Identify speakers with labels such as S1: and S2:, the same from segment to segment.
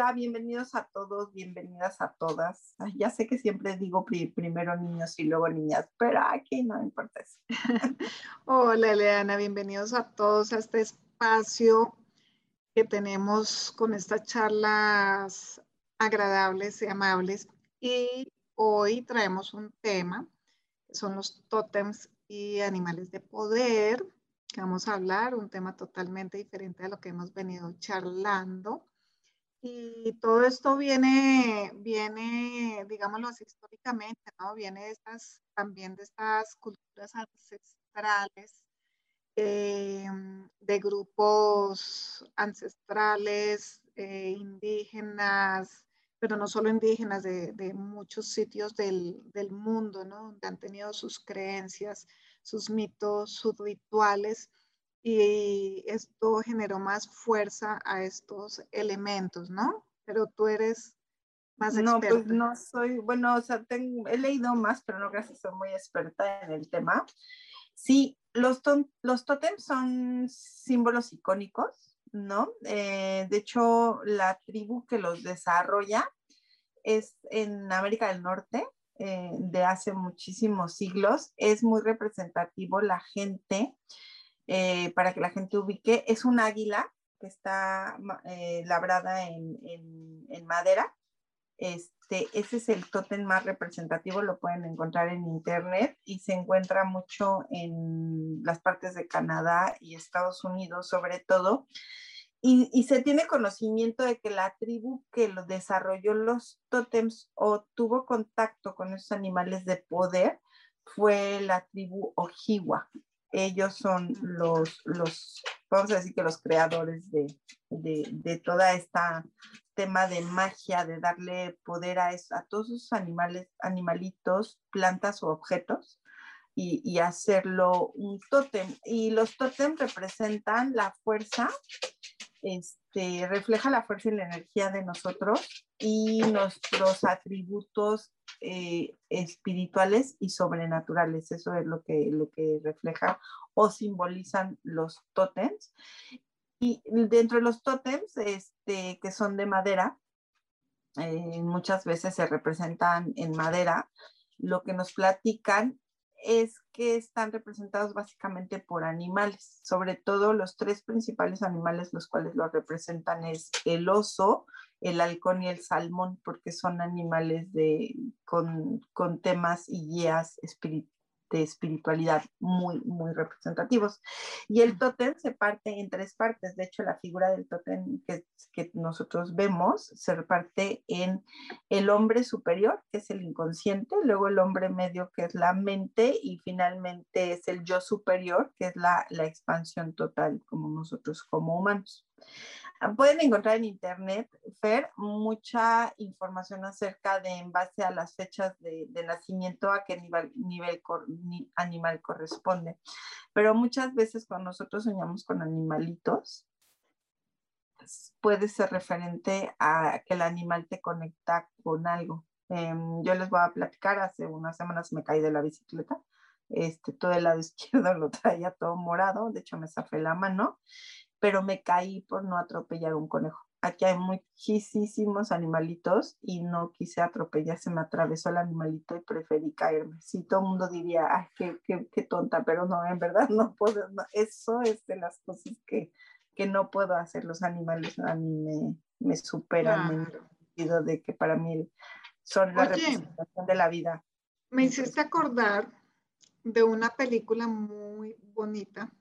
S1: Hola, bienvenidos a todos, bienvenidas a todas. ya sé que siempre digo primero niños y luego niñas, pero aquí no importa eso.
S2: Hola Eliana, bienvenidos a todos a este espacio que tenemos con estas charlas agradables y amables. Y hoy traemos un tema, son los tótems y animales de poder que vamos a hablar, un tema totalmente diferente a lo que hemos venido charlando. Y todo esto viene, viene, digámoslo así, históricamente, ¿no? Viene de estas, también de estas culturas ancestrales, eh, de grupos ancestrales, eh, indígenas, pero no solo indígenas, de, de muchos sitios del, del, mundo, ¿no? Donde han tenido sus creencias, sus mitos, sus rituales, y esto generó más fuerza a estos elementos, ¿no? Pero tú eres más experta.
S1: No, pues no soy, bueno, o sea, he leído más, pero no gracias, soy muy experta en el tema. Sí, los, los tótems son símbolos icónicos, ¿no? Eh, de hecho, la tribu que los desarrolla es en América del Norte, eh, de hace muchísimos siglos. Es muy representativo la gente, eh, para que la gente ubique. Es un águila que está eh, labrada en, madera. Este, ese es el tótem más representativo, lo pueden encontrar en internet y se encuentra mucho en las partes de Canadá y Estados Unidos, sobre todo. Y, se tiene conocimiento de que la tribu que lo desarrolló los tótems o tuvo contacto con esos animales de poder fue la tribu Ojiwa. Ellos son los, los, vamos a decir que los creadores de, de, de toda esta tema de magia, de darle poder a, a todos esos animales, animalitos, plantas o objetos y, y hacerlo un tótem. Y los tótems representan la fuerza este, refleja la fuerza y la energía de nosotros y nuestros atributos eh, espirituales y sobrenaturales. Eso es lo que, lo que refleja o simbolizan los tótems. Y dentro de los tótems, este, que son de madera, eh, muchas veces se representan en madera, lo que nos platican es que están representados básicamente por animales, sobre todo los tres principales animales los cuales lo representan es el oso, el halcón y el salmón, porque son animales de, con, con temas y guías espirituales de espiritualidad muy, muy representativos. Y el tótem se parte en tres partes. De hecho, la figura del tótem que, que nosotros vemos se reparte en el hombre superior, que es el inconsciente, luego el hombre medio, que es la mente, y finalmente es el yo superior, que es la, la expansión total, como nosotros como humanos. Pueden encontrar en internet, Fer, mucha información acerca de, en base a las fechas de, nacimiento, a qué nivel, nivel animal corresponde. Pero muchas veces cuando nosotros soñamos con animalitos, pues, puede ser referente a que el animal te conecta con algo. Em, yo les voy a platicar, hace unas semanas me caí de la bicicleta, este, todo el lado izquierdo lo traía todo morado, de hecho me zafé la mano pero me caí por no atropellar un conejo. Aquí hay muchísimos animalitos y no quise atropellar, se me atravesó el animalito y preferí caerme. Sí, todo el mundo diría, ay, qué, qué, qué, tonta, pero no, en verdad no puedo, eso es de las cosas que, que no puedo hacer. Los animales a mí me, me superan en el sentido de que para mí son la representación de la vida.
S2: Me hiciste acordar de una película muy bonita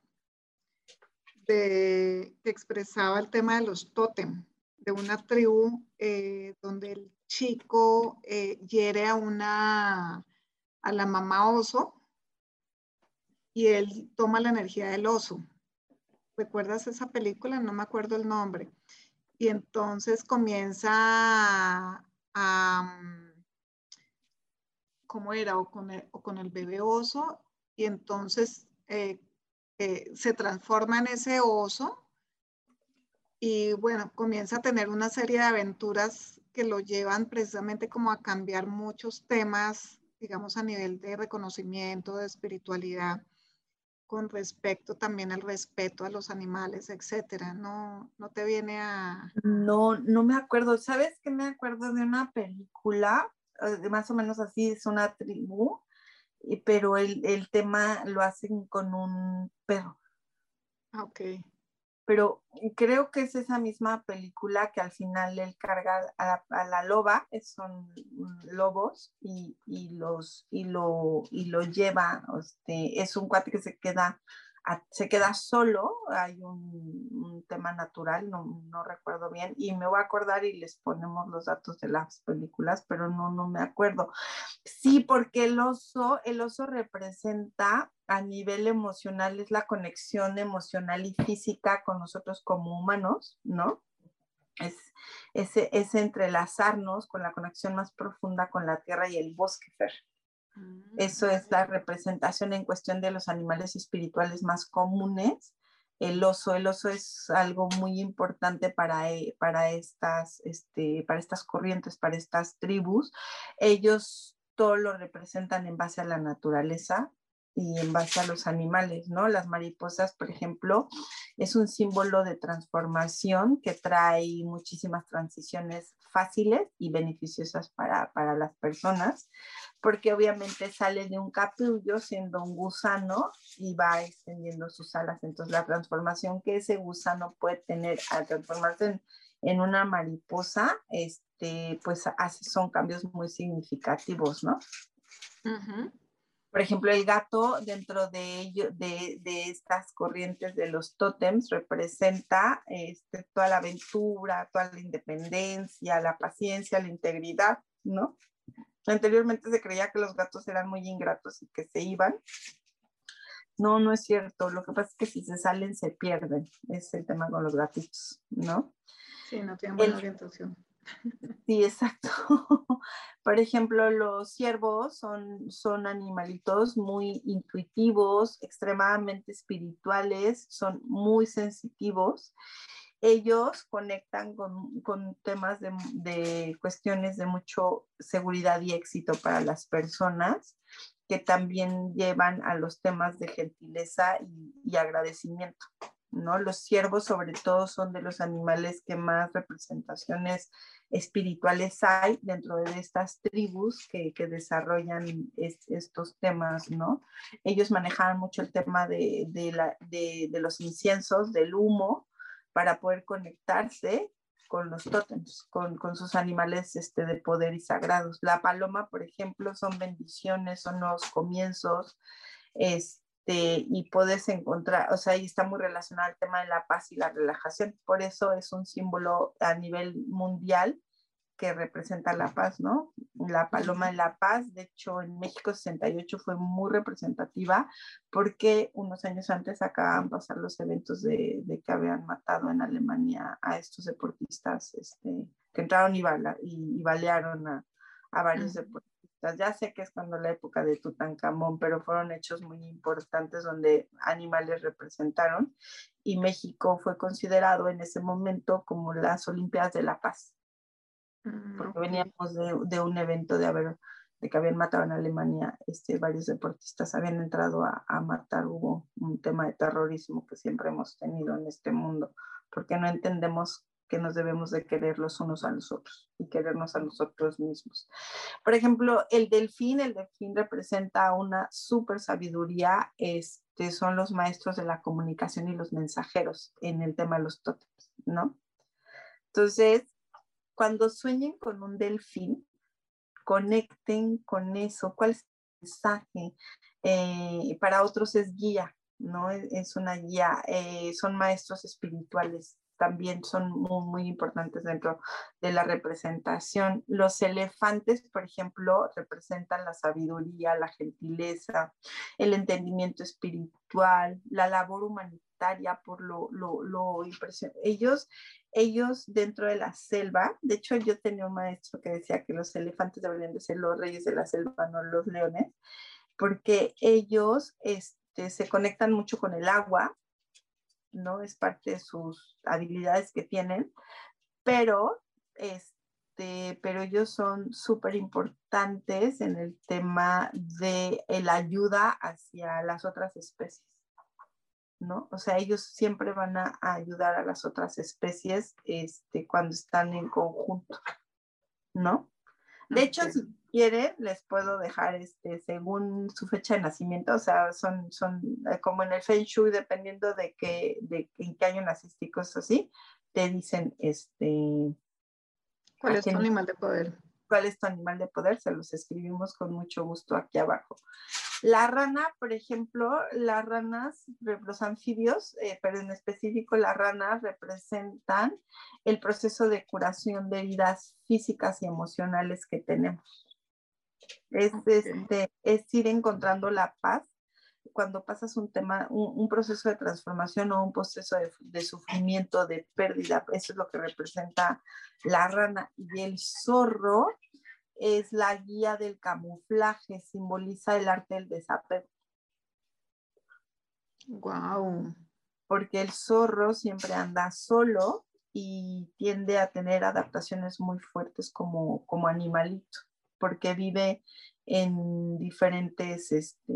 S2: de, que expresaba el tema de los tótem, de una tribu eh, donde el chico eh, hiere a una a la mamá oso y él toma la energía del oso. ¿Recuerdas esa película? No me acuerdo el nombre. Y entonces comienza a, ¿cómo era? O con el, o con el bebé oso, y entonces eh, eh, se transforma en ese oso y bueno, comienza a tener una serie de aventuras que lo llevan precisamente como a cambiar muchos temas, digamos, a nivel de reconocimiento, de espiritualidad con respecto también al respeto a los animales, etcétera. No, no te viene a.
S1: No, no me acuerdo. ¿Sabes qué me acuerdo de una película? Eh, más o menos así, es una tribu, pero el, el tema lo hacen con un perro.
S2: Ah, ok
S1: pero creo que es esa misma película que al final él carga a la, loba, son lobos, y, los, y, lo, y lo lleva, este, es un cuate que se queda se queda solo, hay un, tema natural, no, recuerdo bien, y me voy a acordar y les ponemos los datos de las películas, pero no, no me acuerdo. Sí, porque el oso, el oso representa a nivel emocional, es la conexión emocional y física con nosotros como humanos, ¿no? Es ese, ese entrelazarnos con la conexión más profunda con la tierra y el bosque, Fer. Eso es la representación en cuestión de los animales espirituales más comunes. El oso, el oso es algo muy importante para, eh, para, estas, este, para estas corrientes, para estas tribus. Ellos todo lo representan en base a la naturaleza, y en base a los animales, ¿no? Las mariposas, por ejemplo, es un símbolo de transformación que trae muchísimas transiciones fáciles y beneficiosas para, para las personas, porque obviamente sale de un capullo siendo un gusano y va extendiendo sus alas. Entonces, la transformación que ese gusano puede tener al transformarse en, en una mariposa, este, pues hace, son cambios muy significativos, ¿no? Por ejemplo, el gato dentro de, ello, de, estas corrientes de los tótems representa este, toda la aventura, toda la independencia, la paciencia, la integridad, ¿no? Anteriormente se creía que los gatos eran muy ingratos y que se iban. No, no es cierto. Lo que pasa es que si se salen se pierden. Es el tema con los gatitos, ¿no?
S2: Sí, no tienen buena orientación.
S1: Sí, exacto. Por ejemplo, los ciervos son, son animalitos muy intuitivos, extremadamente espirituales, son muy sensitivos. Ellos conectan con, temas de, cuestiones de mucho seguridad y éxito para las personas que también llevan a los temas de gentileza y agradecimiento. ¿no? Los ciervos sobre todo son de los animales que más representaciones espirituales hay dentro de estas tribus que, desarrollan estos temas, ¿no? Ellos manejaban mucho el tema de, los inciensos, del humo, para poder conectarse con los tótems, con, sus animales este, de poder y sagrados. La paloma, por ejemplo, son bendiciones, son los comienzos, este, y puedes encontrar, o sea, ahí está muy relacionado el tema de la paz y la relajación. Por eso es un símbolo a nivel mundial que representa la paz, ¿no? La paloma de la paz, de hecho en México 68 fue muy representativa porque unos años antes acaban de pasar los eventos de, que habían matado en Alemania a estos deportistas este, que entraron y, y, balearon a, a varios deportistas. Ya sé que es cuando la época de Tutankamón, pero fueron hechos muy importantes donde animales representaron y México fue considerado en ese momento como las Olimpiadas de la Paz, porque veníamos de, un evento de haber de que habían matado en Alemania, este, varios deportistas habían entrado a, a matar, hubo un tema de terrorismo que siempre hemos tenido en este mundo, porque no entendemos que nos debemos de querer los unos a los otros y querernos a nosotros mismos. Por ejemplo, el delfín, el delfín representa una super sabiduría, este, son los maestros de la comunicación y los mensajeros en el tema de los tótems, ¿no? Entonces, cuando sueñen con un delfín, conecten con eso. ¿Cuál mensaje, eh, para otros es guía, ¿no? Es una guía, eh, son maestros espirituales, también son muy, muy, importantes dentro de la representación. Los elefantes, por ejemplo, representan la sabiduría, la gentileza, el entendimiento espiritual, la labor humanitaria por lo, lo, impresionante. Ellos, ellos dentro de la selva, de hecho yo tenía un maestro que decía que los elefantes deberían de ser los reyes de la selva, no los leones, porque ellos este, se conectan mucho con el agua, ¿no? Es parte de sus habilidades que tienen, pero, este, pero ellos son súper importantes en el tema de la ayuda hacia las otras especies, ¿no? O sea, ellos siempre van a, ayudar a las otras especies este, cuando están en conjunto, ¿no? De hecho, si quieren, les puedo dejar este, según su fecha de nacimiento, o sea, son, son eh, como en el Feng Shui, dependiendo de, qué, de en qué año naciste y cosas así, te dicen, este...
S2: ¿Cuál es tu animal de poder?
S1: ¿Cuál es tu animal de poder? Se los escribimos con mucho gusto aquí abajo. La rana, por ejemplo, las ranas, los anfibios, eh, pero en específico las ranas representan el proceso de curación de heridas físicas y emocionales que tenemos. Es, este, es ir encontrando la paz cuando pasas un tema, un, proceso de transformación o un proceso de, de, sufrimiento, de pérdida, eso es lo que representa la rana. Y el zorro es la guía del camuflaje, simboliza el arte del desapego.
S2: Wow.
S1: Porque el zorro siempre anda solo y tiende a tener adaptaciones muy fuertes como, como animalito, porque vive en diferentes, este,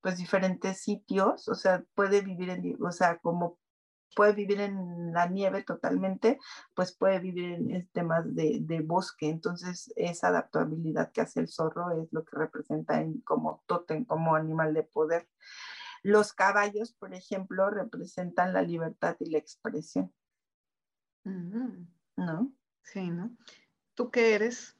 S1: pues diferentes sitios, o sea, puede vivir en, o sea, como puede vivir en la nieve totalmente, pues puede vivir en temas de, de, bosque. Entonces, esa adaptabilidad que hace el zorro es lo que representa en, como totem, como animal de poder. Los caballos, por ejemplo, representan la libertad y la expresión. ¿No?
S2: Sí, ¿no? ¿Tú qué eres?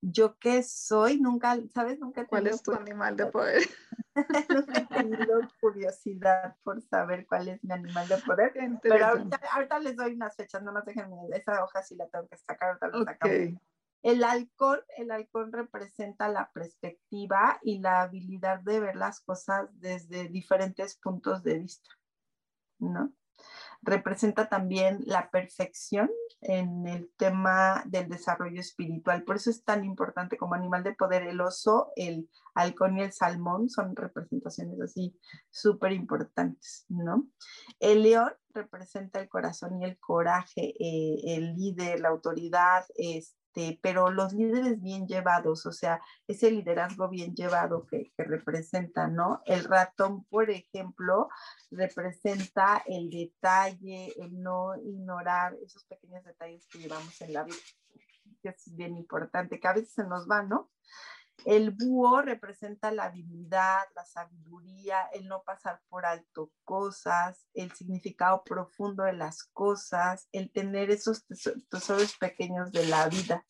S1: Yo qué soy, nunca, ¿sabes? Nunca.
S2: ¿Cuál es tu animal de poder?
S1: Nunca he tenido curiosidad por saber cuál es mi animal de poder. Pero ahorita, les doy unas fechas, nomás déjenme, esa hoja sí la tengo que sacar, El halcón, el halcón representa la perspectiva y la habilidad de ver las cosas desde diferentes puntos de vista, ¿no? Representa también la perfección en el tema del desarrollo espiritual. Por eso es tan importante como animal de poder el oso, el halcón y el salmón son representaciones así súper importantes, ¿no? El león representa el corazón y el coraje, eh, el líder, la autoridad, es este, pero los líderes bien llevados, o sea, ese liderazgo bien llevado que, que representa, ¿no? El ratón, por ejemplo, representa el detalle, el no ignorar esos pequeños detalles que llevamos en la vida, que es bien importante, que a veces se nos va, ¿no? El búho representa la habilidad, la sabiduría, el no pasar por alto cosas, el significado profundo de las cosas, el tener esos tesoros pequeños de la vida.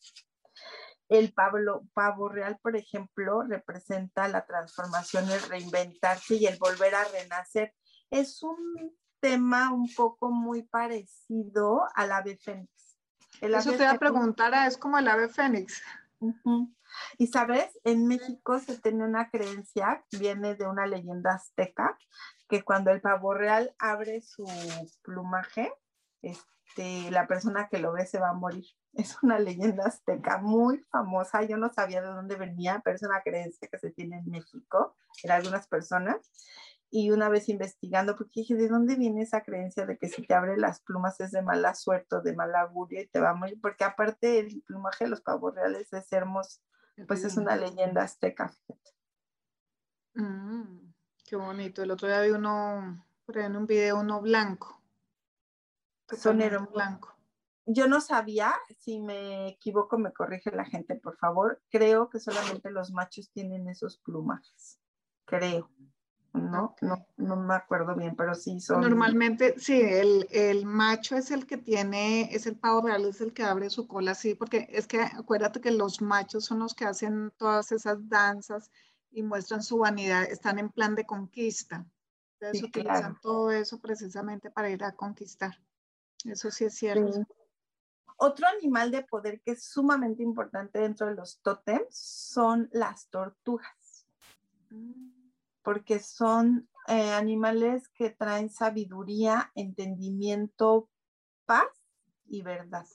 S1: El pavo real, por ejemplo, representa la transformación, el reinventarse y el volver a renacer. Es un tema un poco muy parecido al ave fénix.
S2: Eso te iba a preguntar, ¿es como el ave fénix?
S1: Y sabes, en México se tiene una creencia, viene de una leyenda azteca, que cuando el pavo real abre su plumaje, este, la persona que lo ve se va a morir. Es una leyenda azteca muy famosa. Yo no sabía de dónde venía, pero es una creencia que se tiene en México, en algunas personas. Y una vez investigando, porque dije, ¿de dónde viene esa creencia de que si te abre las plumas es de mala suerte o de mala augurio y te va a morir? Porque aparte el plumaje de los pavos reales es hermoso pues es una leyenda azteca.
S2: Mm, qué bonito. El otro día vi uno, por en un video, uno blanco.
S1: Sonero blanco. Yo no sabía, si me equivoco me corrige la gente, por favor. Creo que solamente los machos tienen esos plumajes. Creo. ¿No? No, no me acuerdo bien, pero sí son.
S2: Normalmente, sí, el, el, macho es el que tiene, es el pavo real, es el que abre su cola así, porque es que acuérdate que los machos son los que hacen todas esas danzas y muestran su vanidad, están en plan de conquista. Entonces utilizan todo eso precisamente para ir a conquistar. Eso sí es cierto.
S1: Otro animal de poder que es sumamente importante dentro de los tótems son las tortugas. Mm porque son eh, animales que traen sabiduría, entendimiento, paz y verdad.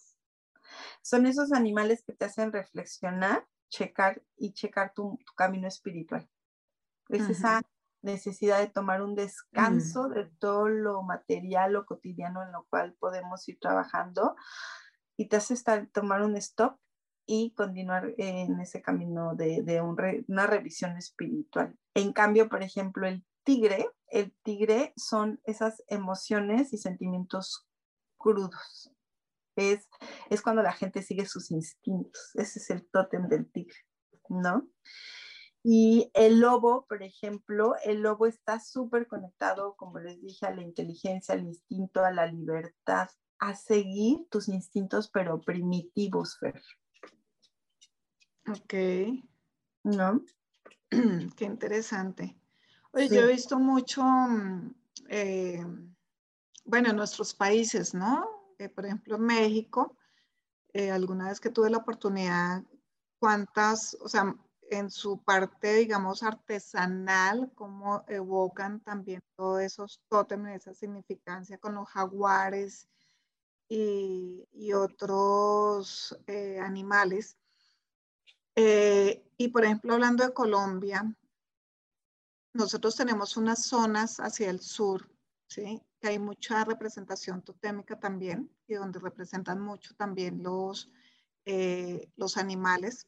S1: Son esos animales que te hacen reflexionar, checar y checar tu, camino espiritual. Es esa necesidad de tomar un descanso de todo lo material o cotidiano en lo cual podemos ir trabajando y te hace estar, tomar un stop y continuar en ese camino de, una revisión espiritual. En cambio, por ejemplo, el tigre, el tigre son esas emociones y sentimientos crudos. Es, es cuando la gente sigue sus instintos. Ese es el tótem del tigre, ¿no? Y el lobo, por ejemplo, el lobo está súper conectado, como les dije, a la inteligencia, al instinto, a la libertad, a seguir tus instintos, pero primitivos, Fer.
S2: Ok.
S1: ¿No?
S2: Qué interesante. Oye, yo he visto mucho, mm, eh, bueno, en nuestros países, ¿no? Eh, por ejemplo, en México, eh, alguna vez que tuve la oportunidad, cuántas, o sea, en su parte, digamos, artesanal, cómo evocan también todos esos tótems, esa significancia con los jaguares y, y otros animales. Eh, y por ejemplo, hablando de Colombia, nosotros tenemos unas zonas hacia el sur, ¿sí? que hay mucha representación totémica también, y donde representan mucho también los, eh, los animales.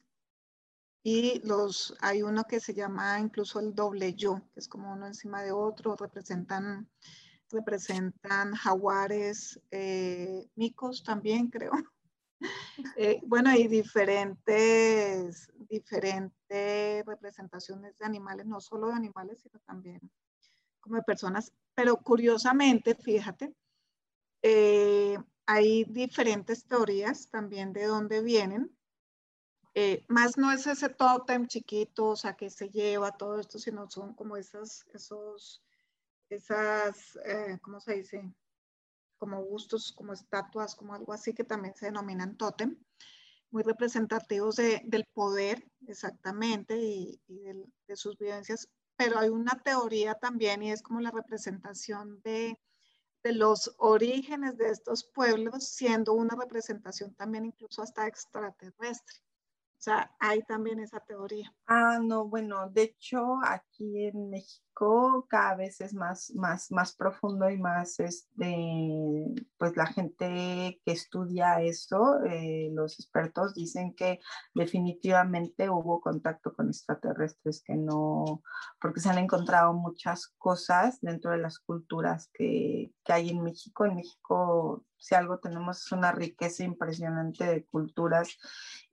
S2: Y los, hay uno que se llama incluso el doble yo, que es como uno encima de otro, representan, representan jaguares, eh, micos también creo. Eh, bueno, hay diferentes, diferentes representaciones de animales, no solo de animales, sino también como de personas. Pero curiosamente, fíjate, eh, hay diferentes teorías también de dónde vienen. Eh, más no es ese tótem chiquito, o sea, que se lleva todo esto, sino son como esas, esos, esas, ¿cómo se dice? Como bustos, como estatuas, como algo así que también se denominan tótem, muy representativos del poder exactamente y, de, sus vivencias, pero hay una teoría también y es como la representación de, de los orígenes de estos pueblos, siendo una representación también incluso hasta extraterrestre. O sea, hay también esa teoría.
S1: Ah, no, bueno, de hecho aquí en México cada vez es más, más, más profundo y más, este, pues la gente que estudia eso, eh, los expertos dicen que definitivamente hubo contacto con extraterrestres, que no, porque se han encontrado muchas cosas dentro de las culturas que, que hay en México. En México si algo tenemos es una riqueza impresionante de culturas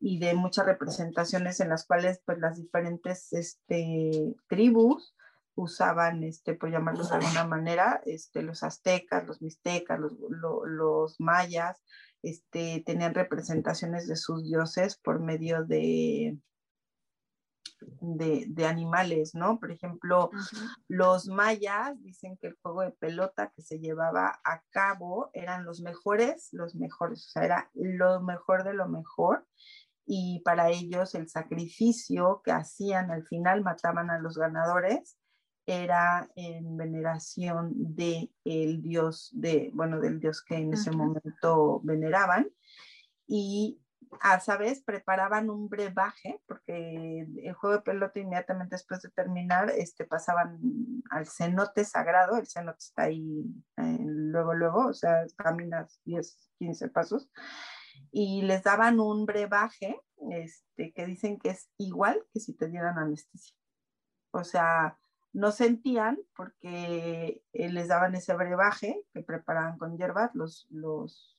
S1: y de muchas representaciones en las cuales pues las diferentes este, tribus usaban, este, por llamarlos de alguna manera, este, los aztecas, los mixtecas, los, los mayas, este, tenían representaciones de sus dioses por medio de, de, animales, ¿no? Por ejemplo, los mayas dicen que el juego de pelota que se llevaba a cabo eran los mejores, los mejores, o sea, era lo mejor de lo mejor. Y para ellos el sacrificio que hacían al final, mataban a los ganadores, era en veneración de el dios, de, bueno, del dios que en ese momento veneraban. Y a sabes, preparaban un brebaje, porque el juego de pelota inmediatamente después de terminar, este, pasaban al cenote sagrado, el cenote está ahí eh, luego, luego, o sea, caminas 10, 15 pasos, y les daban un brebaje, este, que dicen que es igual que si te dieran anestesia. O sea, no sentían porque eh, les daban ese brebaje que preparaban con hierbas los, los,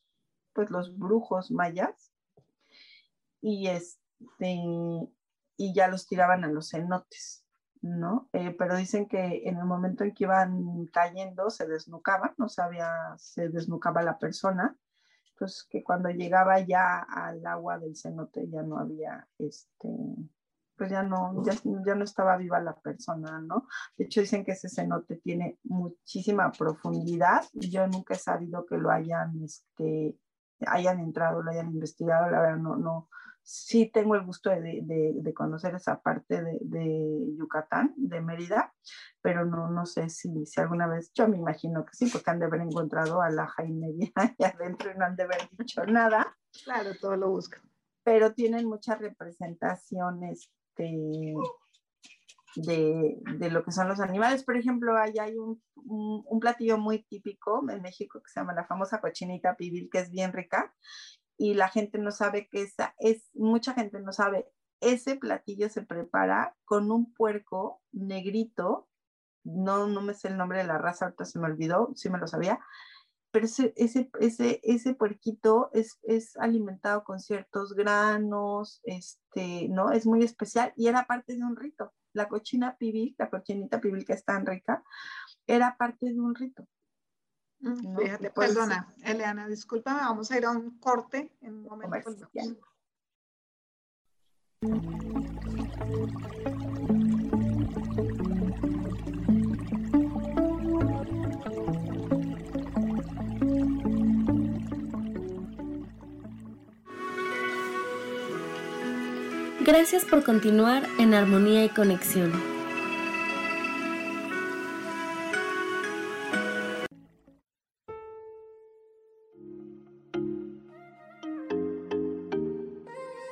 S1: pues los brujos mayas y, este, y ya los tiraban a los cenotes. ¿no? Eh, pero dicen que en el momento en que iban cayendo se desnucaban, no sabía, se desnucaba la persona, pues que cuando llegaba ya al agua del cenote ya no había, este, pues ya no, ya, ya no estaba viva la persona, ¿no? De hecho dicen que ese cenote tiene muchísima profundidad, yo nunca he sabido que lo hayan, este, hayan entrado, lo hayan investigado, la verdad no, no, sí tengo el gusto de, conocer esa parte de, Yucatán, de Mérida, pero no, no sé si, si alguna vez, yo me imagino que sí, porque han de haber encontrado a la Jaime y adentro y no han de haber dicho nada.
S2: Claro, todo lo buscan.
S1: Pero tienen muchas representaciones de, de, lo que son los animales. Por ejemplo, ahí hay un, un, platillo muy típico en México que se llama la famosa cochinita pibil, que es bien rica y la gente no sabe que esa es, mucha gente no sabe, ese platillo se prepara con un puerco negrito, no, no me sé el nombre de la raza, ahorita se me olvidó, sí me lo sabía, pero ese, ese, ese, ese puerquito es, es alimentado con ciertos granos, este, ¿no? Es muy especial y era parte de un rito. La cochina pibil, la cochinita pibil que es tan rica, era parte de un rito.
S2: Mm, fíjate, perdona, Eliana, disculpa, vamos a ir a un corte en un momento.
S3: Gracias por continuar en armonía y conexión.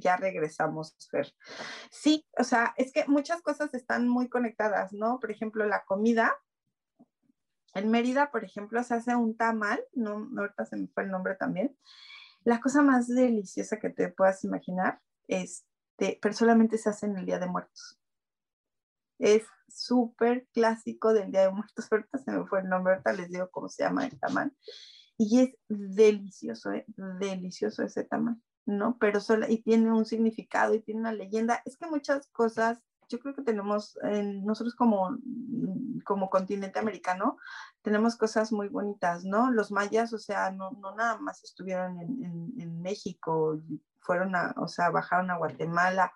S1: Ya regresamos, Fer. Sí, o sea, es que muchas cosas están muy conectadas, ¿no? Por ejemplo, la comida. En Mérida, por ejemplo, se hace un tamal, no, ahorita se me fue el nombre también. La cosa más deliciosa que te puedas imaginar, este, pero solamente se hace en el Día de Muertos. Es súper clásico del Día de Muertos. Ahorita se me fue el nombre, ahorita les digo cómo se llama el tamal. Y es delicioso, ¿eh? delicioso ese tamal. ¿No? Pero solo, y tiene un significado y tiene una leyenda. Es que muchas cosas, yo creo que tenemos, nosotros como, como continente americano, tenemos cosas muy bonitas, ¿no? Los mayas, o sea, no, no nada más estuvieron en, en, en México, fueron a, o sea, bajaron a Guatemala,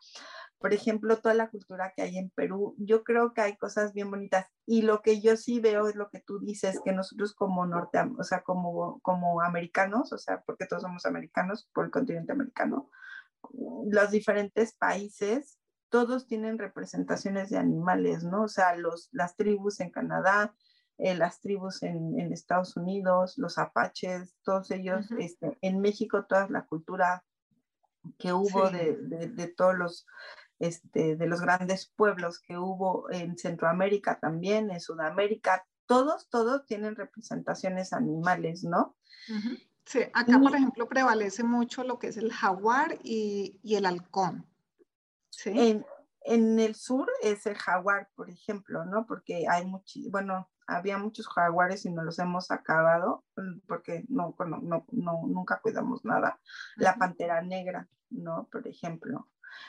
S1: por ejemplo, toda la cultura que hay en Perú, yo creo que hay cosas bien bonitas. Y lo que yo sí veo es lo que tú dices, que nosotros como norte, o sea, como, como americanos, o sea, porque todos somos americanos por el continente americano, los diferentes países, todos tienen representaciones de animales, ¿no? O sea, los, las tribus en Canadá, eh, las tribus en, en, Estados Unidos, los apaches, todos ellos, este, en México, toda la cultura que hubo de, de, de, todos los, este, de los grandes pueblos que hubo en Centroamérica también, en Sudamérica, todos, todos tienen representaciones animales, ¿no?
S2: Sí, acá, por ejemplo, prevalece mucho lo que es el jaguar y, y el halcón.
S1: ¿sí? En, en, el sur es el jaguar, por ejemplo, ¿no? Porque hay mucho, bueno, había muchos jaguares y no los hemos acabado mm, porque no, no, no, no nunca cuidamos nada. La pantera negra, ¿no? Por ejemplo.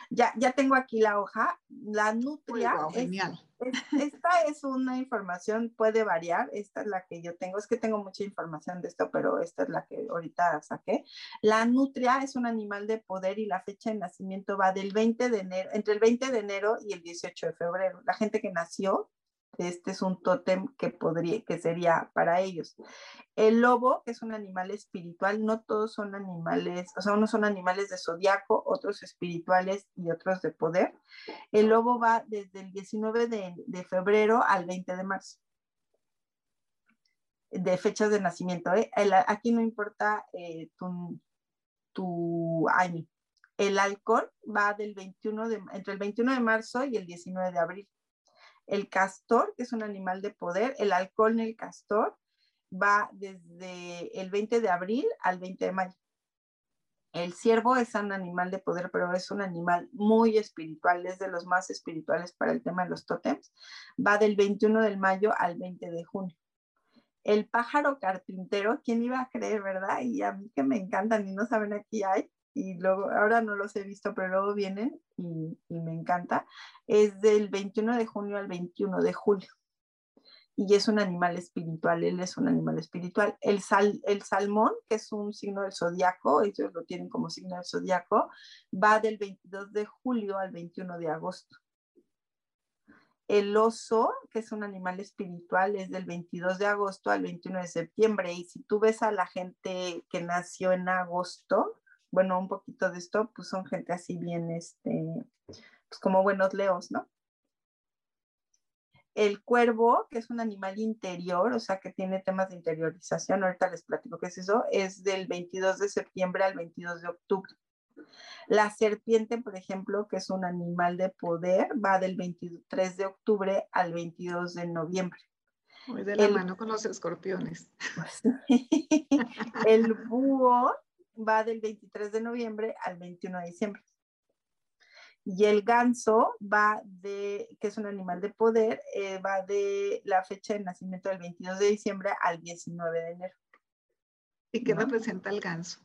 S1: Ya, ya tengo aquí la hoja. La nutria.
S2: Wow, genial.
S1: Es, esta es una información, puede variar. Esta es la que yo tengo. Es que tengo mucha información de esto, pero esta es la que ahorita saqué. La nutria es un animal de poder y la fecha de nacimiento va del 20 de enero, entre el 20 de enero y el 18 de febrero. La gente que nació este es un tótem que podría, que sería para ellos. El lobo, que es un animal espiritual, no todos son animales, o sea, unos son animales de zodiaco, otros espirituales y otros de poder. El lobo va desde el 19 de, febrero al 20 de marzo de fechas de nacimiento. ¿eh? Aquí no importa eh, tu, tu, año. El halcón va del 21 de, entre el 21 de marzo y el 19 de abril. El castor, que es un animal de poder, el halcón el castor, va desde el 20 de abril al 20 de mayo. El ciervo es un animal de poder, pero es un animal muy espiritual, es de los más espirituales para el tema de los tótems. Va del 21 de mayo al 20 de junio. El pájaro carpintero, ¿quién iba a creer, verdad? Y a mí que me encantan y no saben aquí hay, y luego, ahora no los he visto, pero luego vienen y, y, me encanta, es del 21 de junio al 21 de julio. Y es un animal espiritual, él es un animal espiritual. El, sal, el salmón, que es un signo del zodiaco, ellos lo tienen como signo del zodiaco, va del 22 de julio al 21 de agosto. El oso, que es un animal espiritual, es del 22 de agosto al 21 de septiembre. Y si tú ves a la gente que nació en agosto, bueno, un poquito de esto, pues son gente así bien, este, pues como buenos leos, ¿no? El cuervo, que es un animal interior, o sea, que tiene temas de interiorización, ahorita les platico qué es eso, es del 22 de septiembre al 22 de octubre. La serpiente, por ejemplo, que es un animal de poder, va del 23 de octubre al 22 de noviembre.
S2: Muy de la el, mano con los escorpiones.
S1: Pues, el búho va del 23 de noviembre al 21 de diciembre. Y el ganso va de, que es un animal de poder, eh, va de la fecha de nacimiento del 22 de diciembre al 19 de enero.
S2: ¿Y qué ¿no? representa el ganso?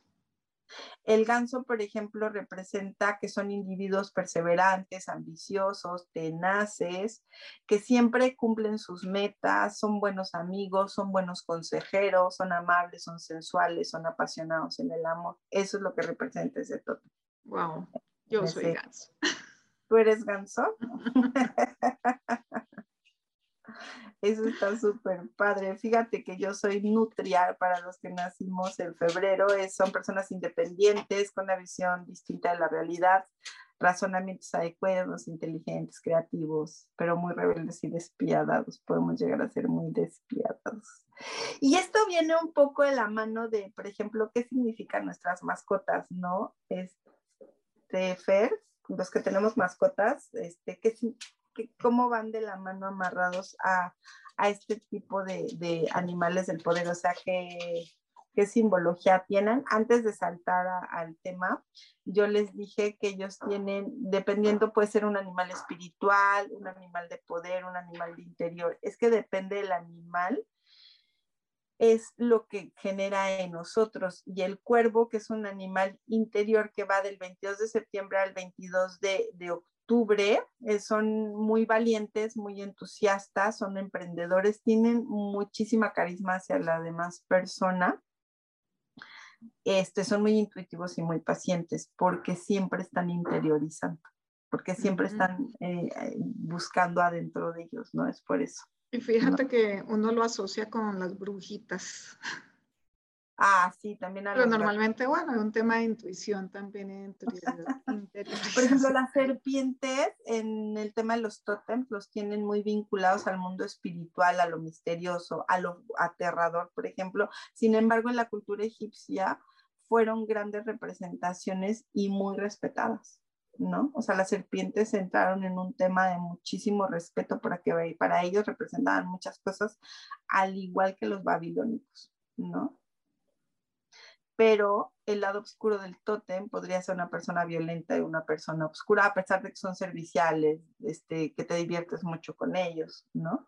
S1: El ganso, por ejemplo, representa que son individuos perseverantes, ambiciosos, tenaces, que siempre cumplen sus metas, son buenos amigos, son buenos consejeros, son amables, son sensuales, son apasionados en el amor. Eso es lo que representa ese todo.
S2: Wow, yo ese, soy ganso.
S1: ¿Tú eres ganso? Eso está súper padre. Fíjate que yo soy nutria para los que nacimos en febrero. Es, son personas independientes, con una visión distinta de la realidad, razonamientos adecuados, inteligentes, creativos, pero muy rebeldes y despiadados. Podemos llegar a ser muy despiadados. Y esto viene un poco de la mano de, por ejemplo, qué significan nuestras mascotas, ¿no? Este, Fer, los que tenemos mascotas, este, ¿qué, cómo van de la mano amarrados a, a este tipo de, de, animales del poder, o sea, qué, qué simbología tienen. Antes de saltar al tema, yo les dije que ellos tienen, dependiendo, puede ser un animal espiritual, un animal de poder, un animal de interior, es que depende del animal es lo que genera en nosotros. Y el cuervo, que es un animal interior que va del 22 de septiembre al 22 de, de octubre, eh, son muy valientes, muy entusiastas, son emprendedores, tienen muchísima carisma hacia la demás persona. Este, son muy intuitivos y muy pacientes porque siempre están interiorizando, porque siempre están eh, buscando adentro de ellos, ¿no? Es por eso.
S2: Y fíjate ¿no? que uno lo asocia con las brujitas.
S1: Ah, sí, también
S2: a Pero normalmente, bueno, es un tema de intuición también
S1: Por ejemplo, las serpientes en el tema de los tótems los tienen muy vinculados al mundo espiritual, a lo misterioso, a lo aterrador, por ejemplo. Sin embargo, en la cultura egipcia fueron grandes representaciones y muy respetadas. ¿no? O sea, las serpientes entraron en un tema de muchísimo respeto para que para ellos representaban muchas cosas, al igual que los babilónicos, ¿no? Pero el lado oscuro del tótem podría ser una persona violenta y una persona oscura, a pesar de que son serviciales, este, que te diviertes mucho con ellos, ¿no?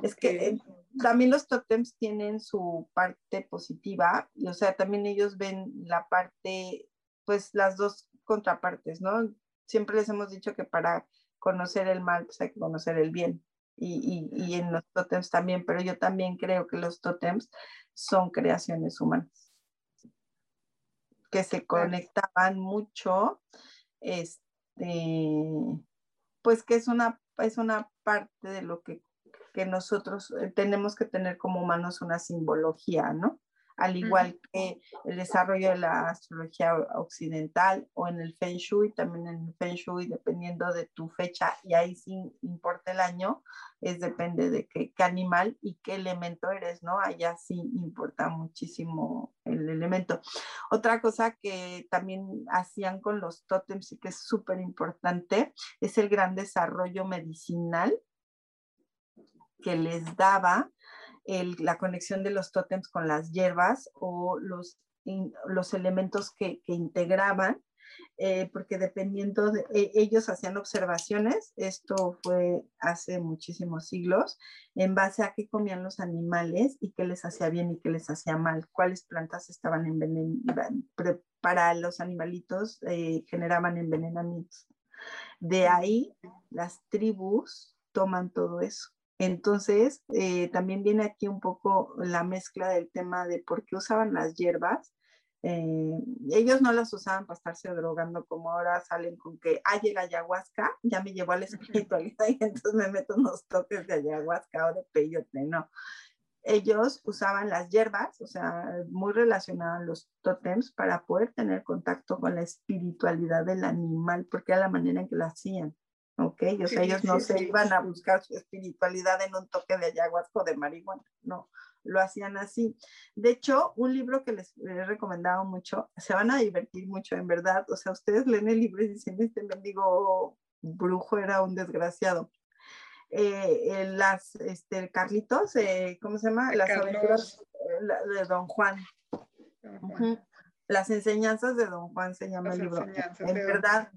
S1: Es que eh, también los tótems tienen su parte positiva, y, o sea, también ellos ven la parte, pues las dos contrapartes, ¿no? Siempre les hemos dicho que para conocer el mal, pues hay que conocer el bien. Y, y, y en los tótems también, pero yo también creo que los tótems son creaciones humanas que se conectaban mucho, este, pues que es una, es una parte de lo que, que nosotros eh, tenemos que tener como humanos una simbología, ¿no? Al igual que el desarrollo de la astrología occidental o en el Feng Shui, también en el Feng Shui, dependiendo de tu fecha, y ahí sí importa el año, es depende de qué, qué animal y qué elemento eres, ¿no? Allá sí importa muchísimo el elemento. Otra cosa que también hacían con los tótems y que es súper importante es el gran desarrollo medicinal que les daba la conexión de los tótems con las hierbas o los, los elementos que, integraban, eh, porque dependiendo de e, ellos hacían observaciones, esto fue hace muchísimos siglos, en base a qué comían los animales y qué les hacía bien y qué les hacía mal, cuáles plantas estaban envenenadas, para los animalitos eh, generaban envenenamientos. De ahí las tribus toman todo eso entonces, eh, también viene aquí un poco la mezcla del tema de por qué usaban las hierbas. Eh, ellos no las usaban para estarse drogando como ahora salen con que, hay el ayahuasca, ya me llevó a la espiritualidad y entonces me meto unos toques de ayahuasca o de peyote, no. Ellos usaban las hierbas, o sea, muy relacionadas los tótems para poder tener contacto con la espiritualidad del animal, porque era la manera en que lo hacían. ¿Ok? O sea, ellos no se iban a buscar su espiritualidad en un toque de ayahuasca o de marihuana, no, lo hacían así. De hecho, un libro que les he recomendado mucho, se van a divertir mucho, en verdad, o sea, ustedes leen el libro y dicen, este mendigo brujo era un desgraciado. Eh, las, este, Carlitos, eh, ¿cómo se llama? Las aventuras eh, de Don Juan. Las enseñanzas de Don Juan se llama el libro. En verdad,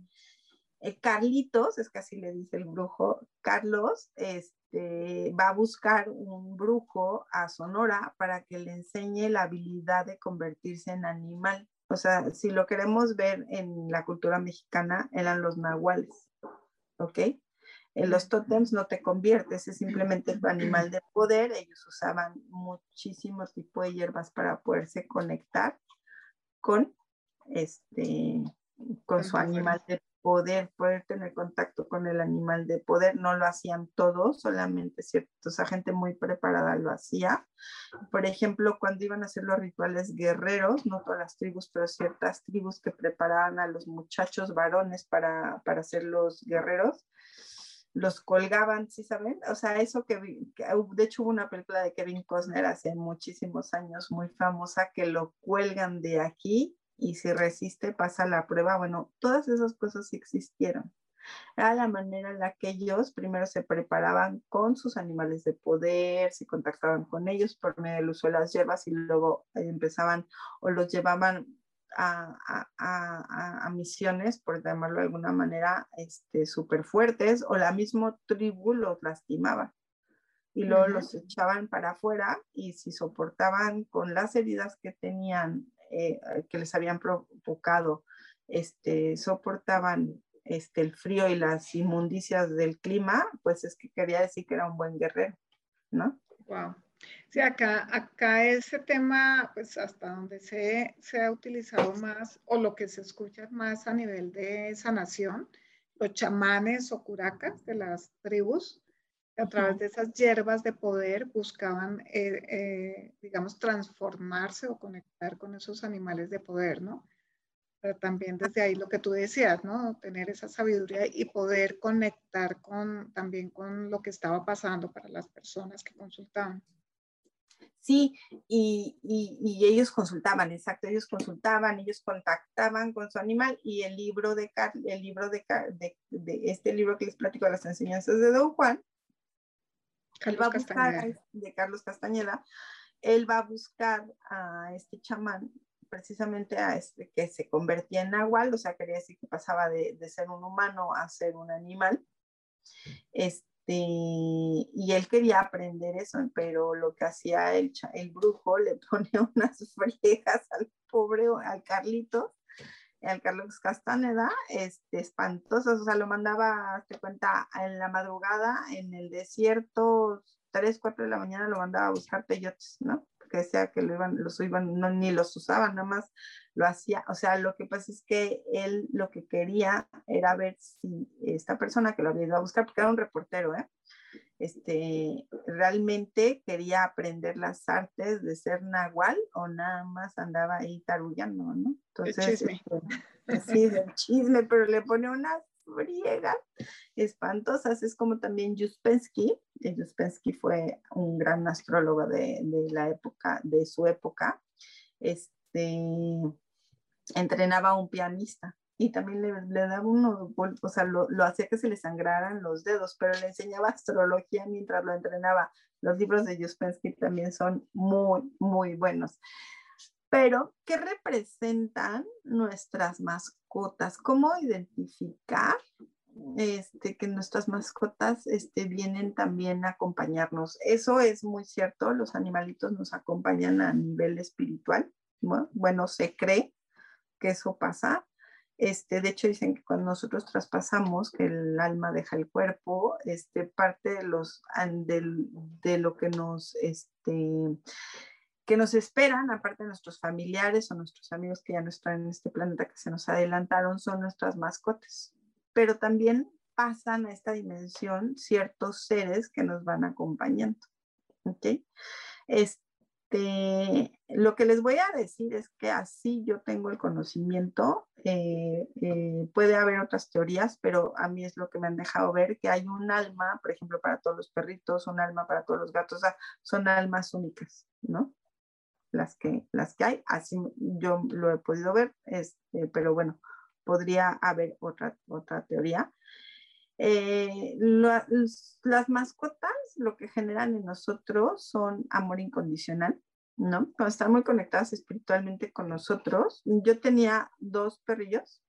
S1: eh, Carlitos, es que así le dice el brujo, Carlos, este, va a buscar un brujo a Sonora para que le enseñe la habilidad de convertirse en animal. O sea, si lo queremos ver en la cultura mexicana, eran los nahuales, ¿ok? En los tótems no te conviertes, es simplemente tu animal de poder. Ellos usaban muchísimos tipos de hierbas para poderse conectar con este con su animal de poder, poder tener contacto con el animal de poder. No lo hacían todos, solamente ciertos, o gente muy preparada lo hacía. Por ejemplo, cuando iban a hacer los rituales guerreros, no todas las tribus, pero ciertas tribus que preparaban a los muchachos varones para, para ser los guerreros, los colgaban, ¿sí saben? O sea, eso que, de hecho hubo una película de Kevin Costner hace muchísimos años muy famosa que lo cuelgan de aquí y si resiste pasa la prueba. Bueno, todas esas cosas existieron. Era la manera en la que ellos primero se preparaban con sus animales de poder, se contactaban con ellos por medio del uso de las hierbas y luego empezaban o los llevaban a, a, a, misiones, por llamarlo de alguna manera, este, súper fuertes o la misma tribu los lastimaba y luego los echaban para afuera y si soportaban con las heridas que tenían eh, que les habían provocado este, soportaban este, el frío y las inmundicias del clima, pues es que quería decir que era un buen guerrero, ¿no?
S2: Wow. Sí, acá, acá ese tema, pues hasta donde se, se ha utilizado más, o lo que se escucha más a nivel de sanación, los chamanes o curacas de las tribus, A través de esas hierbas de poder buscaban, eh, eh, digamos, transformarse o conectar con esos animales de poder, ¿no? Pero también desde ahí lo que tú decías, ¿no? Tener esa sabiduría y poder conectar con, también con lo que estaba pasando para las personas que consultaban.
S1: Sí, y, ellos consultaban, exacto, ellos consultaban, ellos contactaban con su animal y el libro de, el libro de, de, este libro que les platico, las enseñanzas de Don Juan,
S2: Carlos Castañeda.
S1: de Carlos Castañeda, él va a buscar a este chamán precisamente a este que se convertía en nahual, o sea, quería decir que pasaba de, de ser un humano a ser un animal. Este, este, y él quería aprender eso, pero lo que hacía el, el brujo le ponía unas friegas al pobre, al Carlitos, al Carlos Castaneda, este, espantosas, o sea, lo mandaba, te cuenta, en la madrugada, en el desierto, 3, 4 de la mañana lo mandaba a buscar peyotes, ¿no? que sea que lo iban, los iban, no, ni los usaban, nada más lo hacía, o sea, lo que pasa es que él lo que quería era ver si esta persona que lo había ido a buscar, porque era un reportero, ¿eh? Este, realmente quería aprender las artes de ser nahual o nada más andaba ahí tarullando, ¿no?
S2: Entonces, el
S1: chisme. Este, sí, del chisme, pero le pone unas friegas espantosas. Es como también Juspensky. Juspensky fue un gran astrólogo de, de, la época, de su época. Este, entrenaba a un pianista y también le, daba unos o sea, lo, hacía que se le sangraran los dedos, pero le enseñaba astrología mientras lo entrenaba. Los libros de Juspensky también son muy, muy buenos. Pero, ¿qué representan nuestras mascotas? ¿Cómo identificar este, que nuestras mascotas este, vienen también a acompañarnos? Eso es muy cierto, los animalitos nos acompañan a nivel espiritual. Bueno, se cree que eso pasa. Este, de hecho, dicen que cuando nosotros traspasamos, que el alma deja el cuerpo, este, parte de, los, de, de lo que nos este, que nos esperan, aparte de nuestros familiares o nuestros amigos que ya no están en este planeta, que se nos adelantaron, son nuestras mascotas. Pero también pasan a esta dimensión ciertos seres que nos van acompañando. ¿Ok? Este, lo que les voy a decir es que así yo tengo el conocimiento. Eh, eh, puede haber otras teorías, pero a mí es lo que me han dejado ver, que hay un alma, por ejemplo, para todos los perritos, un alma para todos los gatos, son almas únicas, ¿no? las que, las que hay, así yo lo he podido ver, este, pero bueno, podría haber otra, otra teoría. Eh, las mascotas lo que generan en nosotros son amor incondicional, ¿no? Cuando están muy conectadas espiritualmente con nosotros. Yo tenía dos perrillos,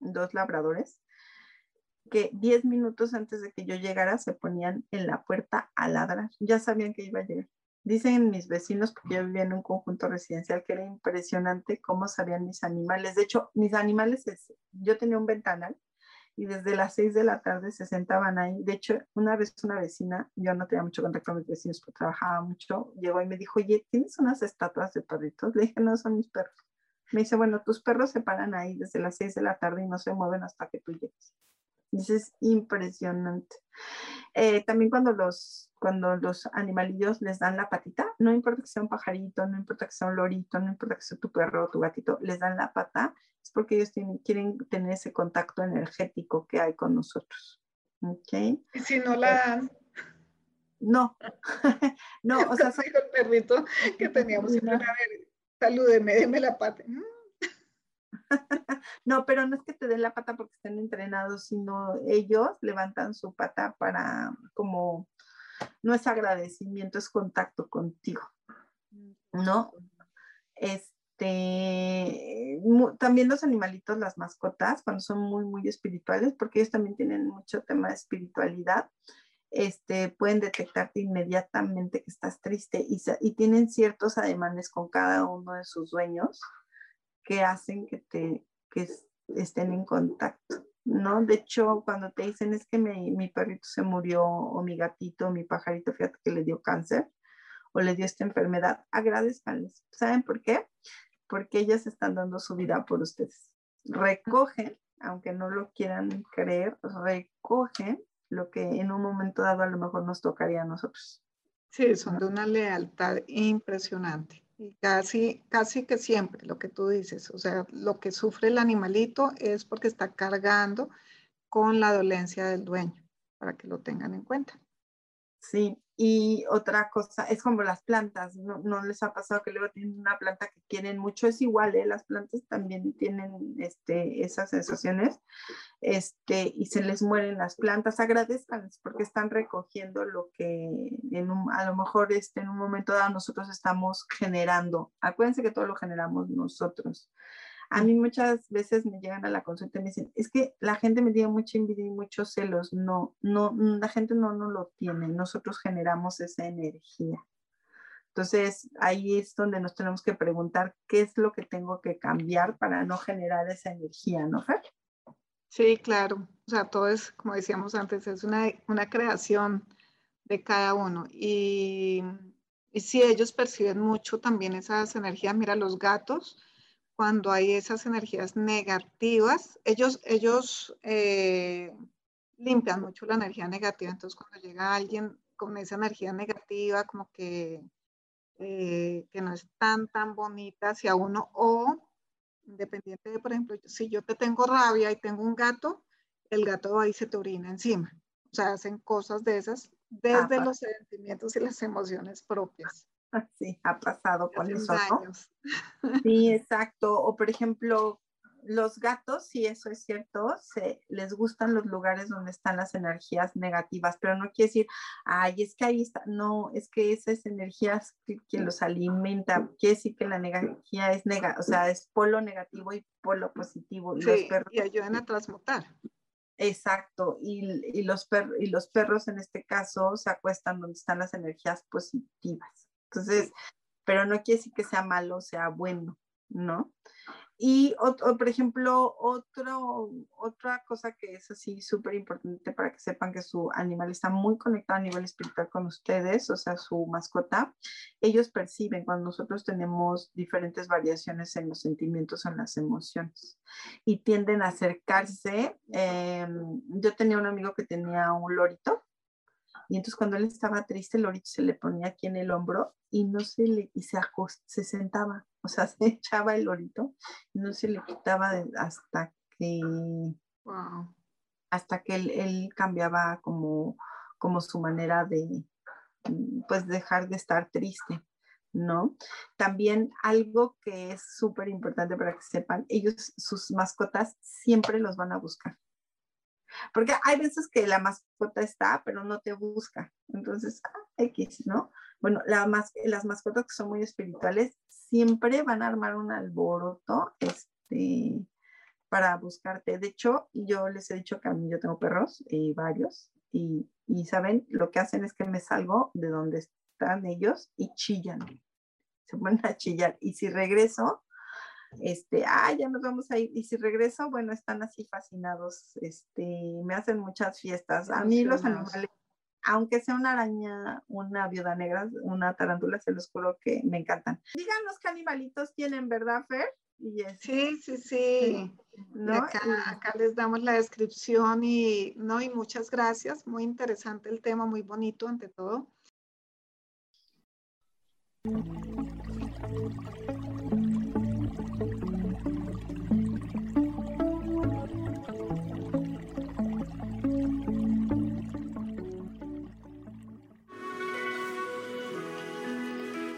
S1: dos labradores, que 10 minutos antes de que yo llegara se ponían en la puerta a ladrar. Ya sabían que iba a llegar. Dicen mis vecinos, porque yo vivía en un conjunto residencial, que era impresionante cómo sabían mis animales. De hecho, mis animales, yo tenía un ventanal y desde las seis de la tarde se sentaban ahí. De hecho, una vez una vecina, yo no tenía mucho contacto con mis vecinos porque trabajaba mucho, llegó y me dijo, oye, ¿tienes unas estatuas de perritos? Le dije, no, son mis perros. Me dice, bueno, tus perros se paran ahí desde las seis de la tarde y no se mueven hasta que tú llegues. Dices, impresionante. Eh, también cuando los, cuando los animalillos les dan la patita, no importa que sea un pajarito, no importa que sea un lorito, no importa que sea tu perro o tu gatito, les dan la pata, es porque ellos tienen, quieren tener ese contacto energético que hay con nosotros. ¿Ok?
S2: Y si no la dan.
S1: No, no, o sea,
S2: soy el perrito que teníamos siempre, a ver, salúdeme, déme la pata. Mm.
S1: no, pero no es que te den la pata porque estén entrenados, sino ellos levantan su pata para como, no es agradecimiento, es contacto contigo, ¿no? Este, también los animalitos, las mascotas, cuando son muy, muy espirituales, porque ellos también tienen mucho tema de espiritualidad, este, pueden detectarte inmediatamente que estás triste y, y tienen ciertos ademanes con cada uno de sus dueños que hacen que, te, que estén en contacto, ¿no? De hecho, cuando te dicen es que mi, mi perrito se murió o mi gatito o mi pajarito, fíjate que le dio cáncer o le dio esta enfermedad, agradezcanles. ¿Saben por qué? Porque ellas están dando su vida por ustedes. Recogen, aunque no lo quieran creer, recogen lo que en un momento dado a lo mejor nos tocaría a nosotros.
S2: Sí, son de una lealtad impresionante. Y casi, casi que siempre lo que tú dices, o sea, lo que sufre el animalito es porque está cargando con la dolencia del dueño, para que lo tengan en cuenta.
S1: Sí, y otra cosa, es como las plantas, ¿no, no les ha pasado que luego tienen una planta que quieren mucho? Es igual, ¿eh? las plantas también tienen este, esas sensaciones este, y se les mueren las plantas. Agradezcanles porque están recogiendo lo que en un, a lo mejor este, en un momento dado nosotros estamos generando. Acuérdense que todo lo generamos nosotros. A mí muchas veces me llegan a la consulta y me dicen, es que la gente me tiene mucha envidia y muchos celos. No, no, la gente no, no lo tiene. Nosotros generamos esa energía. Entonces, ahí es donde nos tenemos que preguntar qué es lo que tengo que cambiar para no generar esa energía, ¿no, Fer?
S2: Sí, claro. O sea, todo es, como decíamos antes, es una, una creación de cada uno. Y, y si ellos perciben mucho también esas energías, mira, los gatos, cuando hay esas energías negativas, ellos, ellos eh, limpian mucho la energía negativa, entonces cuando llega alguien con esa energía negativa, como que, eh, que no es tan, tan bonita hacia uno, o independiente de, por ejemplo, si yo te tengo rabia y tengo un gato, el gato ahí se te orina encima. O sea, hacen cosas de esas desde los sentimientos y las emociones propias.
S1: Sí, ha pasado con eso, ¿no? Sí, exacto. O por ejemplo, los gatos, si eso es cierto, se, les gustan los lugares donde están las energías negativas, pero no quiere decir, ay, es que ahí está, no, es que esas energías que, los alimenta, quiere decir que la energía es negativa, o sea, es polo negativo y polo positivo.
S2: Y, los perros, y ayudan a transmutar.
S1: Exacto, y, los y los perros en este caso se acuestan donde están las energías positivas. Entonces, pero no quiere decir que sea malo, o sea bueno, ¿no? Y, por ejemplo, otro, otra cosa que es así súper importante para que sepan que su animal está muy conectado a nivel espiritual con ustedes, o sea, su mascota, ellos perciben cuando nosotros tenemos diferentes variaciones en los sentimientos o en las emociones y tienden a acercarse. Em, yo tenía un amigo que tenía un lorito y entonces cuando él estaba triste, el lorito se le ponía aquí en el hombro y no se le, y se, se sentaba, o sea, se echaba el lorito y no se le quitaba hasta que, hasta que él, cambiaba como, como su manera de, pues, dejar de estar triste. ¿no? También algo que es súper importante para que sepan, ellos, sus mascotas, siempre los van a buscar. Porque hay veces que la mascota está, pero no te busca. Entonces, ah, X, ¿no? Bueno, la las mascotas que son muy espirituales siempre van a armar un alboroto este, para buscarte. De hecho, yo les he dicho que a mí yo tengo perros, y varios, y, y saben, lo que hacen es que me salgo de donde están ellos y chillan. Se ponen a chillar. Y si regreso, este, ah, ya nos vamos a ir. Y si regreso, bueno, están así fascinados, este, me hacen muchas fiestas. A mí los animales, aunque sea una araña, una viuda negra, una tarántula, se los juro que me encantan. Díganos qué animalitos tienen, ¿verdad, Fer?
S2: Sí, sí, sí. ¿No? Acá, acá, les damos la descripción y, no, y muchas gracias. Muy interesante el tema, muy bonito ante todo.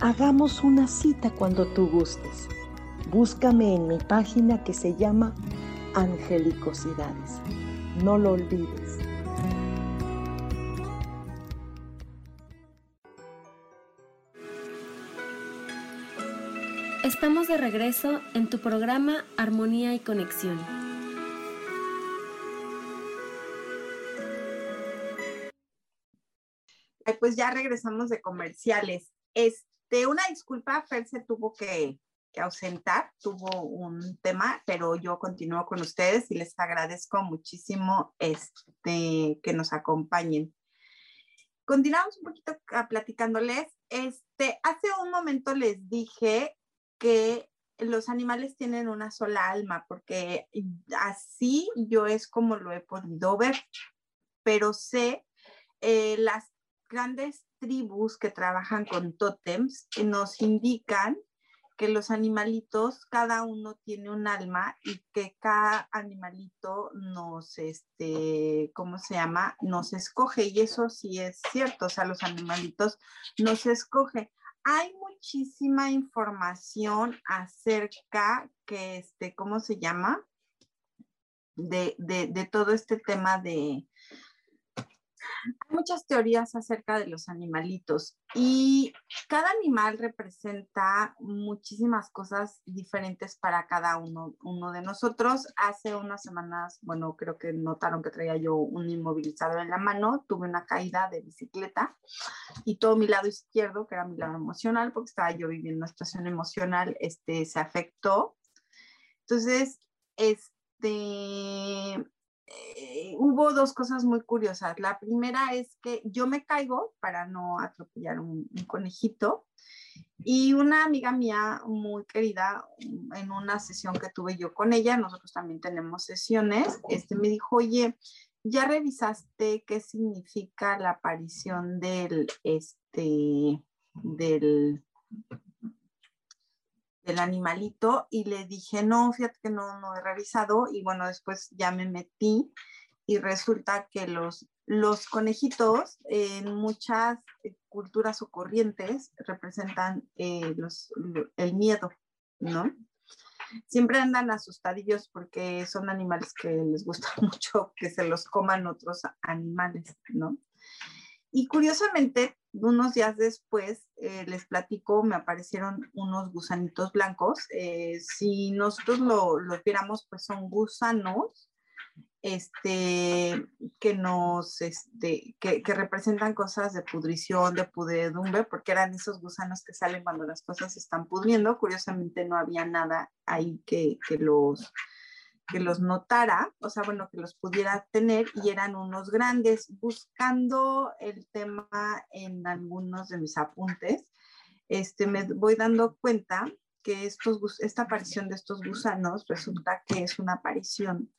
S4: Hagamos una cita cuando tú gustes. Búscame en mi página que se llama Angelicosidades. No lo olvides.
S3: Estamos de regreso en tu programa Armonía y Conexión.
S1: Pues ya regresamos de comerciales. Este, una disculpa, Fer se tuvo que, que ausentar, tuvo un tema, pero yo continúo con ustedes y les agradezco muchísimo este, que nos acompañen. Continuamos un poquito platicándoles. Este, hace un momento les dije que los animales tienen una sola alma, porque así yo es como lo he podido ver, pero sé eh, las grandes tribus que trabajan con tótems nos indican que los animalitos, cada uno tiene un alma y que cada animalito nos, este, ¿cómo se llama? Nos escoge y eso sí es cierto, o sea, los animalitos nos escoge hay muchísima información acerca que, este, ¿cómo se llama? De, de todo este tema de, hay muchas teorías acerca de los animalitos y cada animal representa muchísimas cosas diferentes para cada uno, uno de nosotros. Hace unas semanas, bueno, creo que notaron que traía yo un inmovilizador en la mano, tuve una caída de bicicleta y todo mi lado izquierdo, que era mi lado emocional, porque estaba yo viviendo una situación emocional, este, se afectó. Entonces, este, eh, hubo dos cosas muy curiosas. La primera es que yo me caigo para no atropellar un, conejito y una amiga mía muy querida en una sesión que tuve yo con ella, nosotros también tenemos sesiones, este, me dijo, oye, ¿ya revisaste qué significa la aparición del, este, del del animalito y le dije, no, fíjate que no, no he revisado y bueno, después ya me metí y resulta que los, los conejitos en muchas eh, culturas o corrientes representan eh, el miedo, ¿no? Siempre andan asustadillos porque son animales que les gusta mucho que se los coman otros animales, ¿no? Y curiosamente, unos días después, eh, les platico, me aparecieron unos gusanitos blancos. Eh, si nosotros lo, los viéramos, pues son gusanos este, que nos, este, que, representan cosas de pudrición, de pudredumbre, porque eran esos gusanos que salen cuando las cosas se están pudriendo. Curiosamente no había nada ahí que, que los que los notara, o sea, bueno, que los pudiera tener y eran unos grandes. Buscando el tema en algunos de mis apuntes, este, me voy dando cuenta que estos, esta aparición de estos gusanos resulta que es una aparición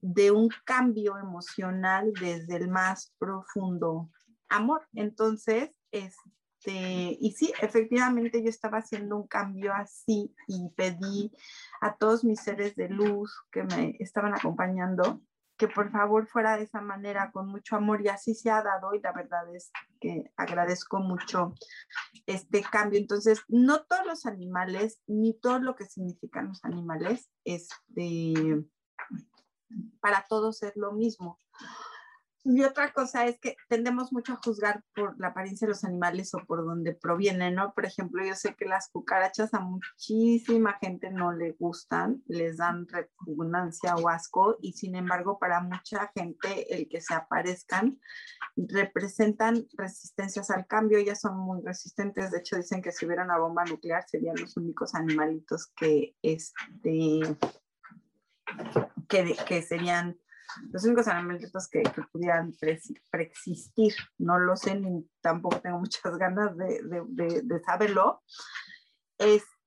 S1: de un cambio emocional desde el más profundo amor. Entonces, este, y sí, efectivamente yo estaba haciendo un cambio así y pedí a todos mis seres de luz que me estaban acompañando, que por favor fuera de esa manera, con mucho amor, y así se ha dado, y la verdad es que agradezco mucho este cambio. Entonces, no todos los animales, ni todo lo que significan los animales, este, para todos es lo mismo. Y otra cosa es que tendemos mucho a juzgar por la apariencia de los animales o por dónde provienen, ¿no? Por ejemplo, yo sé que las cucarachas a muchísima gente no le gustan, les dan repugnancia o asco y sin embargo para mucha gente el que se aparezcan representan resistencias al cambio, ellas son muy resistentes, de hecho dicen que si hubiera una bomba nuclear serían los únicos animalitos que, este, que, que serían los únicos animalitos que, pudieran preexistir. No lo sé, ni tampoco tengo muchas ganas de, saberlo.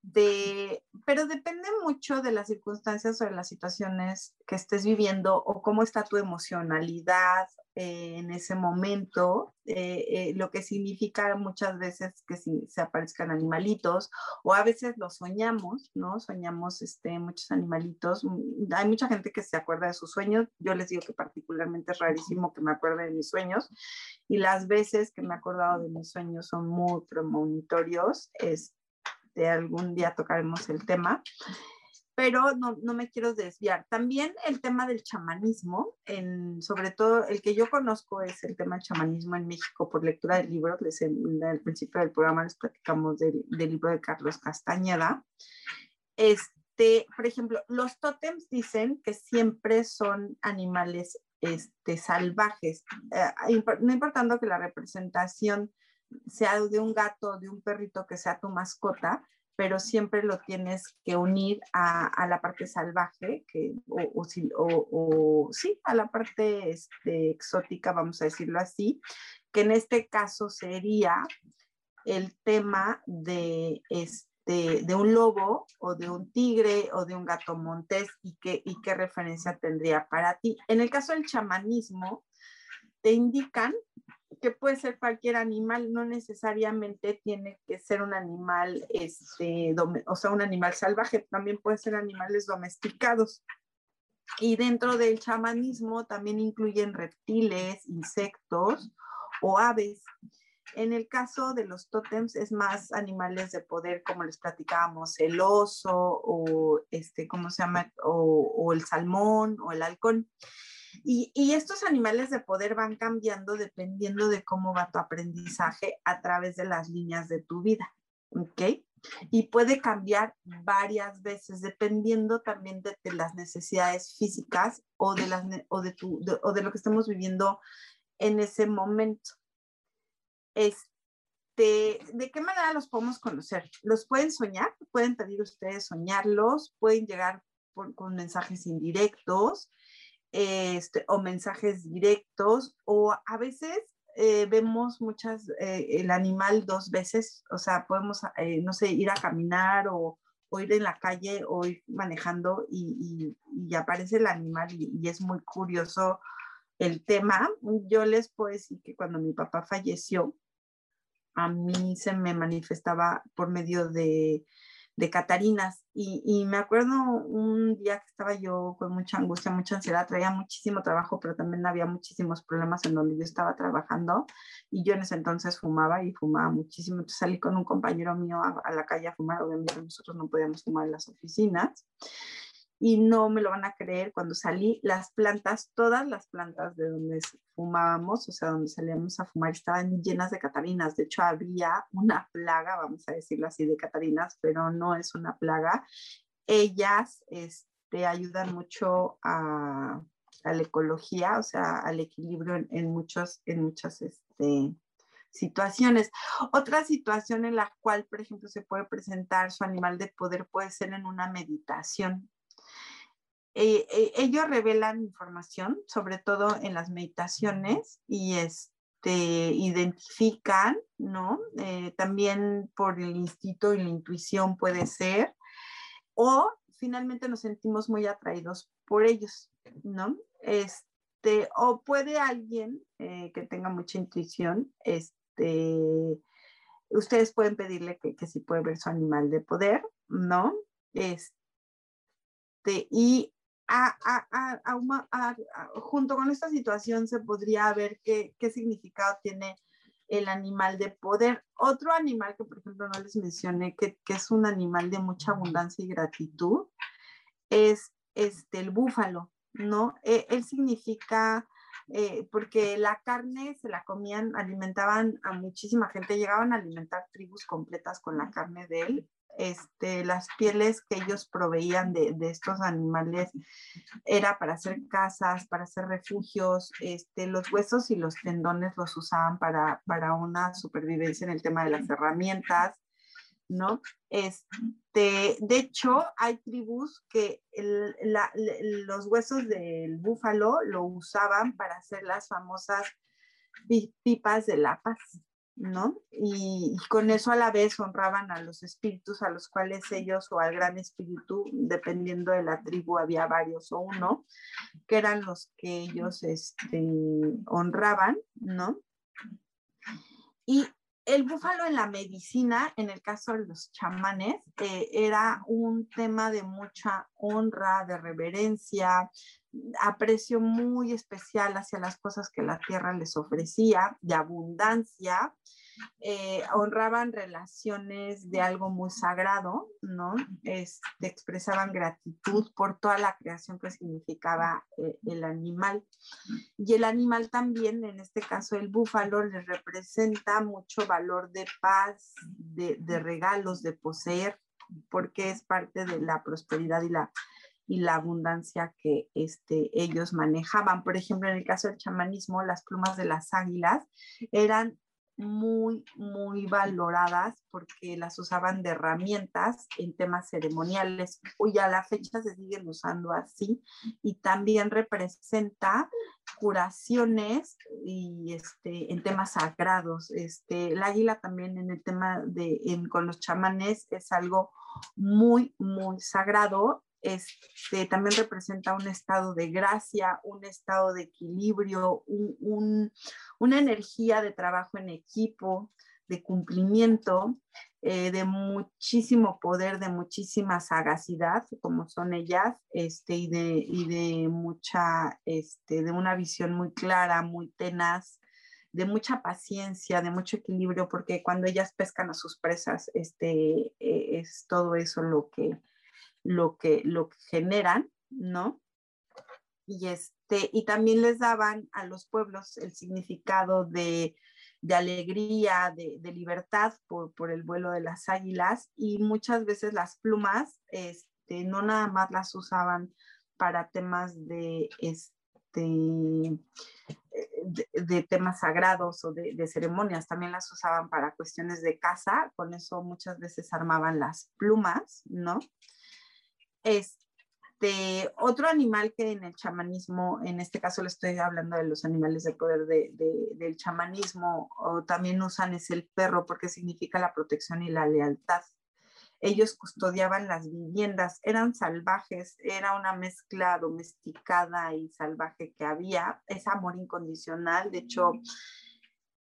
S1: De, pero depende mucho de las circunstancias o de las situaciones que estés viviendo o cómo está tu emocionalidad eh, en ese momento, eh, eh, lo que significa muchas veces que si, se aparezcan animalitos o a veces lo soñamos, ¿no? Soñamos este, muchos animalitos. Mm, hay mucha gente que se acuerda de sus sueños. Yo les digo que particularmente es rarísimo que me acuerde de mis sueños y las veces que me he acordado de mis sueños son muy premonitorios. Es, de algún día tocaremos el tema, pero no, no, me quiero desviar. También el tema del chamanismo, en, sobre todo el que yo conozco es el tema del chamanismo en México por lectura de libros. Les, al principio del programa les platicamos del, del libro de Carlos Castañeda. Este, por ejemplo, los tótems dicen que siempre son animales este, salvajes, eh, no importando que la representación sea de un gato, de un perrito que sea tu mascota, pero siempre lo tienes que unir a, la parte salvaje, que, o, o, o, sí, a la parte este, exótica, vamos a decirlo así, que en este caso sería el tema de, este, de un lobo o de un tigre o de un gato montés y qué, y qué referencia tendría para ti. En el caso del chamanismo, te indican que puede ser cualquier animal, no necesariamente tiene que ser un animal, este, o sea, un animal salvaje, también puede ser animales domesticados. Y dentro del chamanismo también incluyen reptiles, insectos o aves. En el caso de los tótems es más animales de poder, como les platicábamos, el oso o este, ¿cómo se llama? O, o el salmón o el halcón. Y, estos animales de poder van cambiando dependiendo de cómo va tu aprendizaje a través de las líneas de tu vida, ¿ok? Y puede cambiar varias veces dependiendo también de, las necesidades físicas o de, las, o, de tu, o de lo que estamos viviendo en ese momento. Este, ¿De qué manera los podemos conocer? ¿Los pueden soñar? ¿Pueden pedir ustedes soñarlos? ¿Pueden llegar con mensajes indirectos? Este, o mensajes directos, o a veces eh, vemos muchas, eh, el animal dos veces, o sea, podemos, eh, no sé, ir a caminar o, ir en la calle o ir manejando y, y, y aparece el animal y, y, es muy curioso el tema. Yo les puedo decir que cuando mi papá falleció, a mí se me manifestaba por medio de de Catarinas. Y, y, me acuerdo un día que estaba yo con mucha angustia, mucha ansiedad, traía muchísimo trabajo, pero también había muchísimos problemas en donde yo estaba trabajando. Y yo en ese entonces fumaba y fumaba muchísimo. Entonces salí con un compañero mío a, a la calle a fumar. Obviamente nosotros no podíamos fumar en las oficinas y no me lo van a creer, cuando salí, las plantas, todas las plantas de donde fumábamos, o sea, donde salíamos a fumar, estaban llenas de catarinas. De hecho, había una plaga, vamos a decirlo así, de catarinas, pero no es una plaga. Ellas este, ayudan mucho a, la ecología, o sea, al equilibrio en, en muchos, en muchas este, situaciones. Otra situación en la cual, por ejemplo, se puede presentar su animal de poder puede ser en una meditación eh, eh, ellos revelan información, sobre todo en las meditaciones, y este, identifican, ¿no? Eh, también por el instinto y la intuición puede ser, o finalmente nos sentimos muy atraídos por ellos, ¿no? Este, o puede alguien que tenga mucha intuición, este, ustedes pueden pedirle que, que si puede ver su animal de poder, ¿no? Este, y junto con esta situación se podría ver qué, qué significado tiene el animal de poder. Otro animal que, por ejemplo, no les mencioné, que, es un animal de mucha abundancia y gratitud, es este, el búfalo, ¿no? E, él significa eh, porque la carne se la comían, alimentaban a muchísima gente, llegaban a alimentar tribus completas con la carne de él. Este, las pieles que ellos proveían de, de estos animales era para hacer casas, para hacer refugios, este, los huesos y los tendones los usaban para, para una supervivencia en el tema de las herramientas, ¿no? Este, de hecho, hay tribus que los huesos del búfalo lo usaban para hacer las famosas pipas de la paz, ¿no? Y, con eso a la vez honraban a los espíritus a los cuales ellos o al gran espíritu, dependiendo de la tribu, había varios o uno, que eran los que ellos este, honraban, ¿no? Y el búfalo en la medicina, en el caso de los chamanes, eh, era un tema de mucha honra, de reverencia, aprecio muy especial hacia las cosas que la tierra les ofrecía, de abundancia, eh, honraban relaciones de algo muy sagrado, ¿no? Expresaban gratitud por toda la creación que significaba eh, el animal. Y el animal también, en este caso el búfalo, les representa mucho valor de paz, de regalos, de poseer, porque es parte de la prosperidad y la y la abundancia que este, ellos manejaban. Por ejemplo, en el caso del chamanismo, las plumas de las águilas eran muy, muy valoradas porque las usaban de herramientas en temas ceremoniales. Hoy a la fecha se siguen usando así y también representa curaciones y este, en temas sagrados. Este, el águila también en el tema de con los chamanes es algo muy, muy sagrado este, también representa un estado de gracia, un estado de equilibrio, una energía de trabajo en equipo, de cumplimiento, eh, de muchísimo poder, de muchísima sagacidad, como son ellas, este, y, de, mucha, este, de una visión muy clara, muy tenaz, de mucha paciencia, de mucho equilibrio, porque cuando ellas pescan a sus presas, este, eh, es todo eso lo que, lo que, lo que generan, ¿no? Y, este, y también les daban a los pueblos el significado de, alegría, de, libertad por, por, el vuelo de las águilas y muchas veces las plumas este, no nada más las usaban para temas de, este, de, temas sagrados o de, de, ceremonias, también las usaban para cuestiones de caza, con eso muchas veces armaban las plumas, ¿no? Este, otro animal que en el chamanismo, en este caso le estoy hablando de los animales de poder del chamanismo, o también usan es el perro porque significa la protección y la lealtad. Ellos custodiaban las viviendas, eran salvajes, era una mezcla domesticada y salvaje que había, es amor incondicional. De hecho,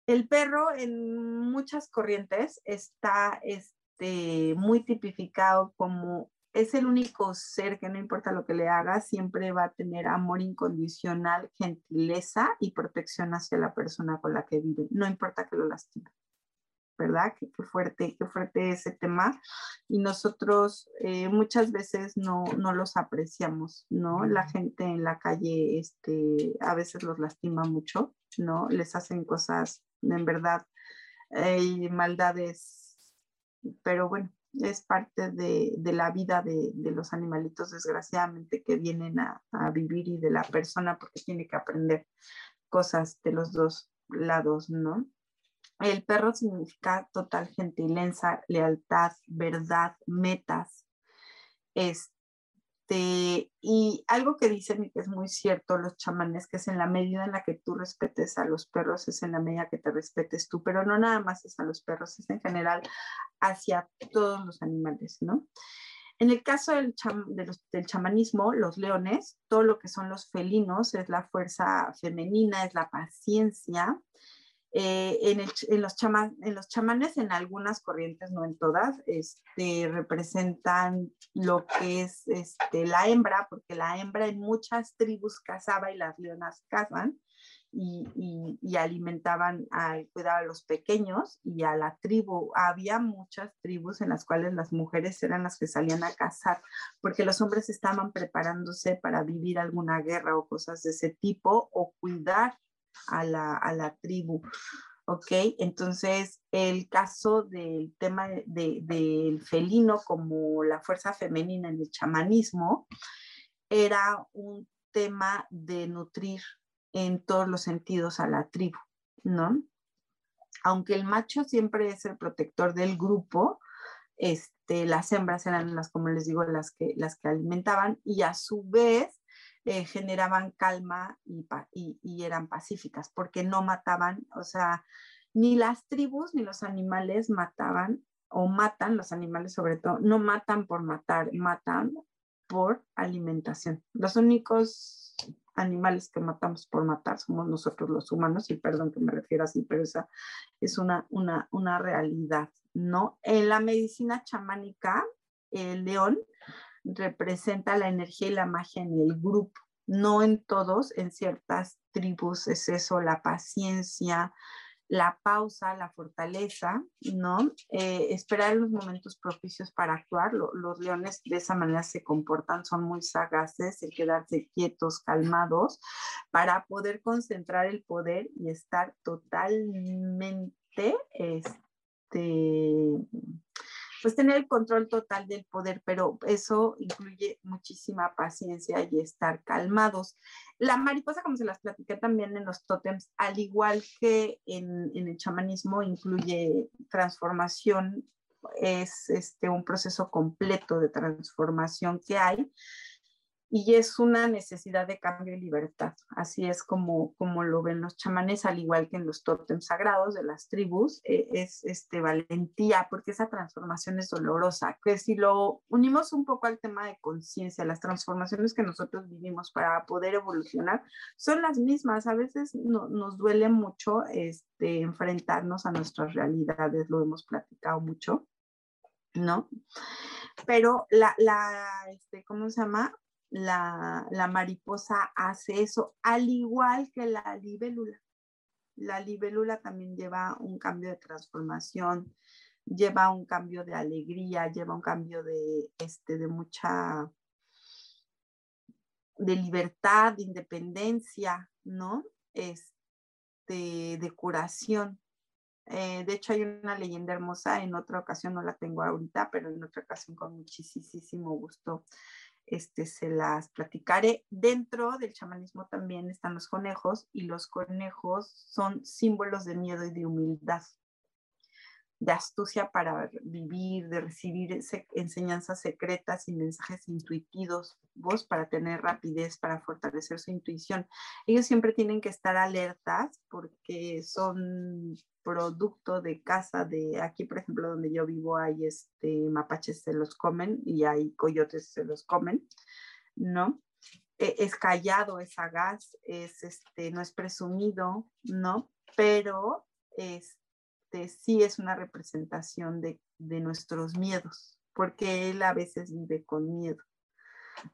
S1: el perro en muchas corrientes está este, muy tipificado como es el único ser que no importa lo que le haga, siempre va a tener amor incondicional, gentileza y protección hacia la persona con la que vive, no importa que lo lastime. ¿Verdad? Qué, fuerte, qué fuerte ese tema. Y nosotros eh, muchas veces no, no, los apreciamos, ¿no? La gente en la calle este, a veces los lastima mucho, ¿no? Les hacen cosas, en verdad, eh, maldades, pero bueno, es parte de, la vida de, los animalitos, desgraciadamente, que vienen a, vivir y de la persona porque tiene que aprender cosas de los dos lados, ¿no? El perro significa total gentileza, lealtad, verdad, metas. Este, este, y algo que dicen y que es muy cierto los chamanes, que es en la medida en la que tú respetes a los perros, es en la medida que te respetes tú, pero no nada más es a los perros, es en general hacia todos los animales, ¿no? En el caso del, del chamanismo, los leones, todo lo que son los felinos es la fuerza femenina, es la paciencia, eh, en, los chamanes, en algunas corrientes, no en todas, este, representan lo que es este, la hembra, porque la hembra en muchas tribus cazaba y las leonas cazan, y, y, alimentaban al a los pequeños y a la tribu. Había muchas tribus en las cuales las mujeres eran las que salían a cazar, porque los hombres estaban preparándose para vivir alguna guerra o cosas de ese tipo o cuidar a la, a la tribu. ¿ok? Entonces, el caso del tema de, del felino como la fuerza femenina en el chamanismo era un tema de nutrir en todos los sentidos a la tribu, ¿no? Aunque el macho siempre es el protector del grupo, este, las hembras eran las, como les digo, las que, las que alimentaban y a su vez eh, generaban calma y, y, eran pacíficas porque no mataban, o sea, ni las tribus ni los animales mataban o matan, los animales sobre todo, no matan por matar, matan por alimentación. Los únicos animales que matamos por matar somos nosotros los humanos, y perdón que me refiero así, pero esa es una, una, una realidad, ¿no? En la medicina chamánica, el león representa la energía y la magia en el grupo, no en todos, en ciertas tribus es eso, la paciencia, la pausa, la fortaleza, ¿no? Eh, esperar los momentos propicios para actuar. los leones de esa manera se comportan, son muy sagaces, el quedarse quietos, calmados, para poder concentrar el poder y estar totalmente, este, pues tener el control total del poder, pero eso incluye muchísima paciencia y estar calmados. La mariposa, como se las platiqué también en los tótems, al igual que en, en el chamanismo, incluye transformación, es este, un proceso completo de transformación que hay y es una necesidad de cambio y libertad. Así es como, como lo ven los chamanes, al igual que en los tótems sagrados de las tribus, eh, es este, valentía, porque esa transformación es dolorosa. Que si lo unimos un poco al tema de conciencia, las transformaciones que nosotros vivimos para poder evolucionar son las mismas. A veces no, nos duele mucho este, enfrentarnos a nuestras realidades, lo hemos platicado mucho, ¿no? Pero la, la este, ¿cómo se llama? La, mariposa hace eso, al igual que la libélula. La libélula también lleva un cambio de transformación, lleva un cambio de alegría, lleva un cambio de, este, de mucha, de libertad, de independencia, ¿no? Este, de curación. Eh, de hecho, hay una leyenda hermosa, en otra ocasión no la tengo ahorita, pero en otra ocasión con muchísimo gusto este, se las platicaré. Dentro del chamanismo también están los conejos y los conejos son símbolos de miedo y de humildad, de astucia para vivir, de recibir enseñanzas secretas y mensajes intuitivos, vos para tener rapidez, para fortalecer su intuición. Ellos siempre tienen que estar alertas porque son producto de casa de aquí, por ejemplo, donde yo vivo, hay este mapaches se los comen y hay coyotes se los comen, ¿no? E, es callado, es sagaz, es este, no es presumido, ¿no? Pero este sí es una representación de, de nuestros miedos, porque él a veces vive con miedo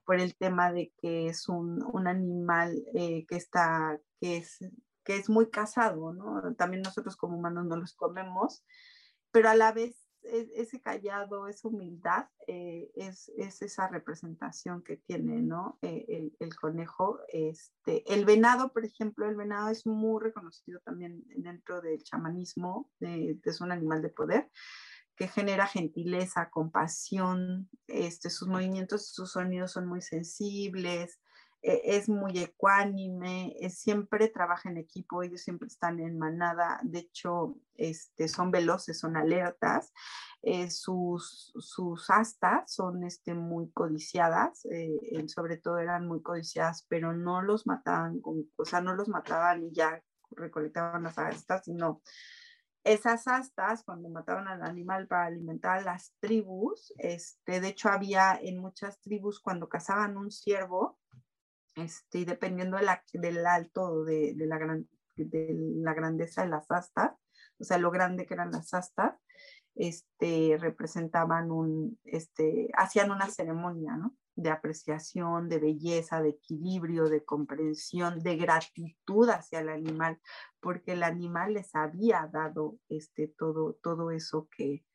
S1: por el tema de que es un, un animal eh, que está, que es que es muy casado, ¿no? También nosotros como humanos no los comemos, pero a la vez e, ese callado, esa humildad, eh, es, esa representación que tiene, ¿no? Eh, el, conejo. Este, el venado, por ejemplo, el venado es muy reconocido también dentro del chamanismo, es un animal de poder que genera gentileza, compasión, este, sus movimientos, sus sonidos son muy sensibles, e, es muy ecuánime, siempre trabaja en equipo, ellos siempre están en manada, de hecho, este, son veloces, son alertas, eh, sus, sus astas son este, muy codiciadas, eh, sobre todo eran muy codiciadas, pero no los mataban, o sea, no los mataban y ya recolectaban las astas, sino esas astas, cuando mataban al animal para alimentar a las tribus, este, de hecho había en muchas tribus cuando cazaban un ciervo, este, dependiendo de la, del alto de, de, la gran, de la grandeza de las astas, o sea, lo grande que eran las astas, este, representaban un, este, hacían una ceremonia, ¿no? de apreciación, de belleza, de equilibrio, de comprensión, de gratitud hacia el animal, porque el animal les había dado este, todo, todo eso que,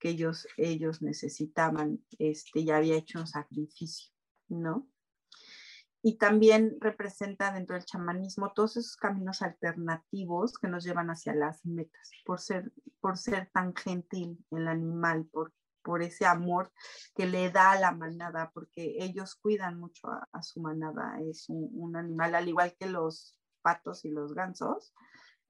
S1: que ellos, ellos necesitaban, este, y había hecho un sacrificio, ¿no? Y también representa dentro del chamanismo todos esos caminos alternativos que nos llevan hacia las metas, por ser, por ser tan gentil el animal, por, por ese amor que le da a la manada, porque ellos cuidan mucho a, su manada, es un, un, animal al igual que los patos y los gansos,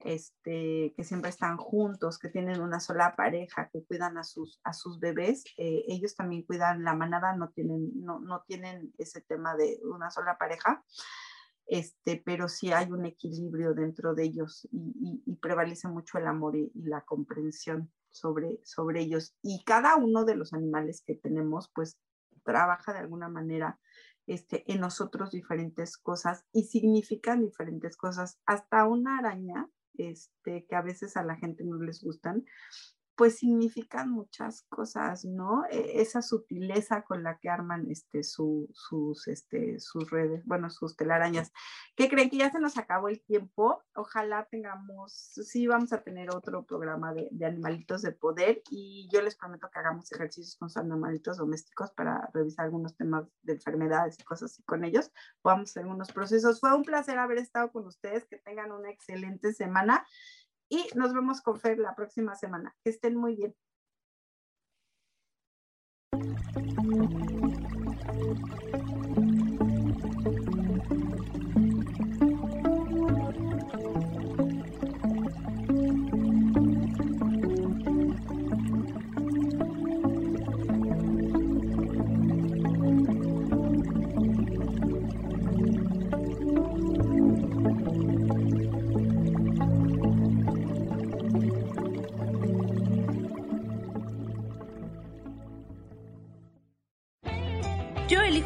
S1: este, que siempre están juntos, que tienen una sola pareja, que cuidan a sus, a sus bebés, eh, ellos también cuidan la manada, no tienen, no, no tienen ese tema de una sola pareja, este, pero sí hay un equilibrio dentro de ellos y, y, prevalece mucho el amor y, y, la comprensión sobre, sobre ellos. Y cada uno de los animales que tenemos, pues trabaja de alguna manera este, en nosotros diferentes cosas y significan diferentes cosas. Hasta una araña este, que a veces a la gente no les gustan, pues significan muchas cosas, ¿no? E, esa sutileza con la que arman este, su, sus, este, sus redes, bueno, sus telarañas. ¿Qué creen que ya se nos acabó el tiempo? Ojalá tengamos, sí, vamos a tener otro programa de, de animalitos de poder y yo les prometo que hagamos ejercicios con sus animalitos domésticos para revisar algunos temas de enfermedades y cosas así con ellos. Vamos a hacer unos procesos. Fue un placer haber estado con ustedes, que tengan una excelente semana y nos vemos con Fer la próxima semana. Que estén muy bien.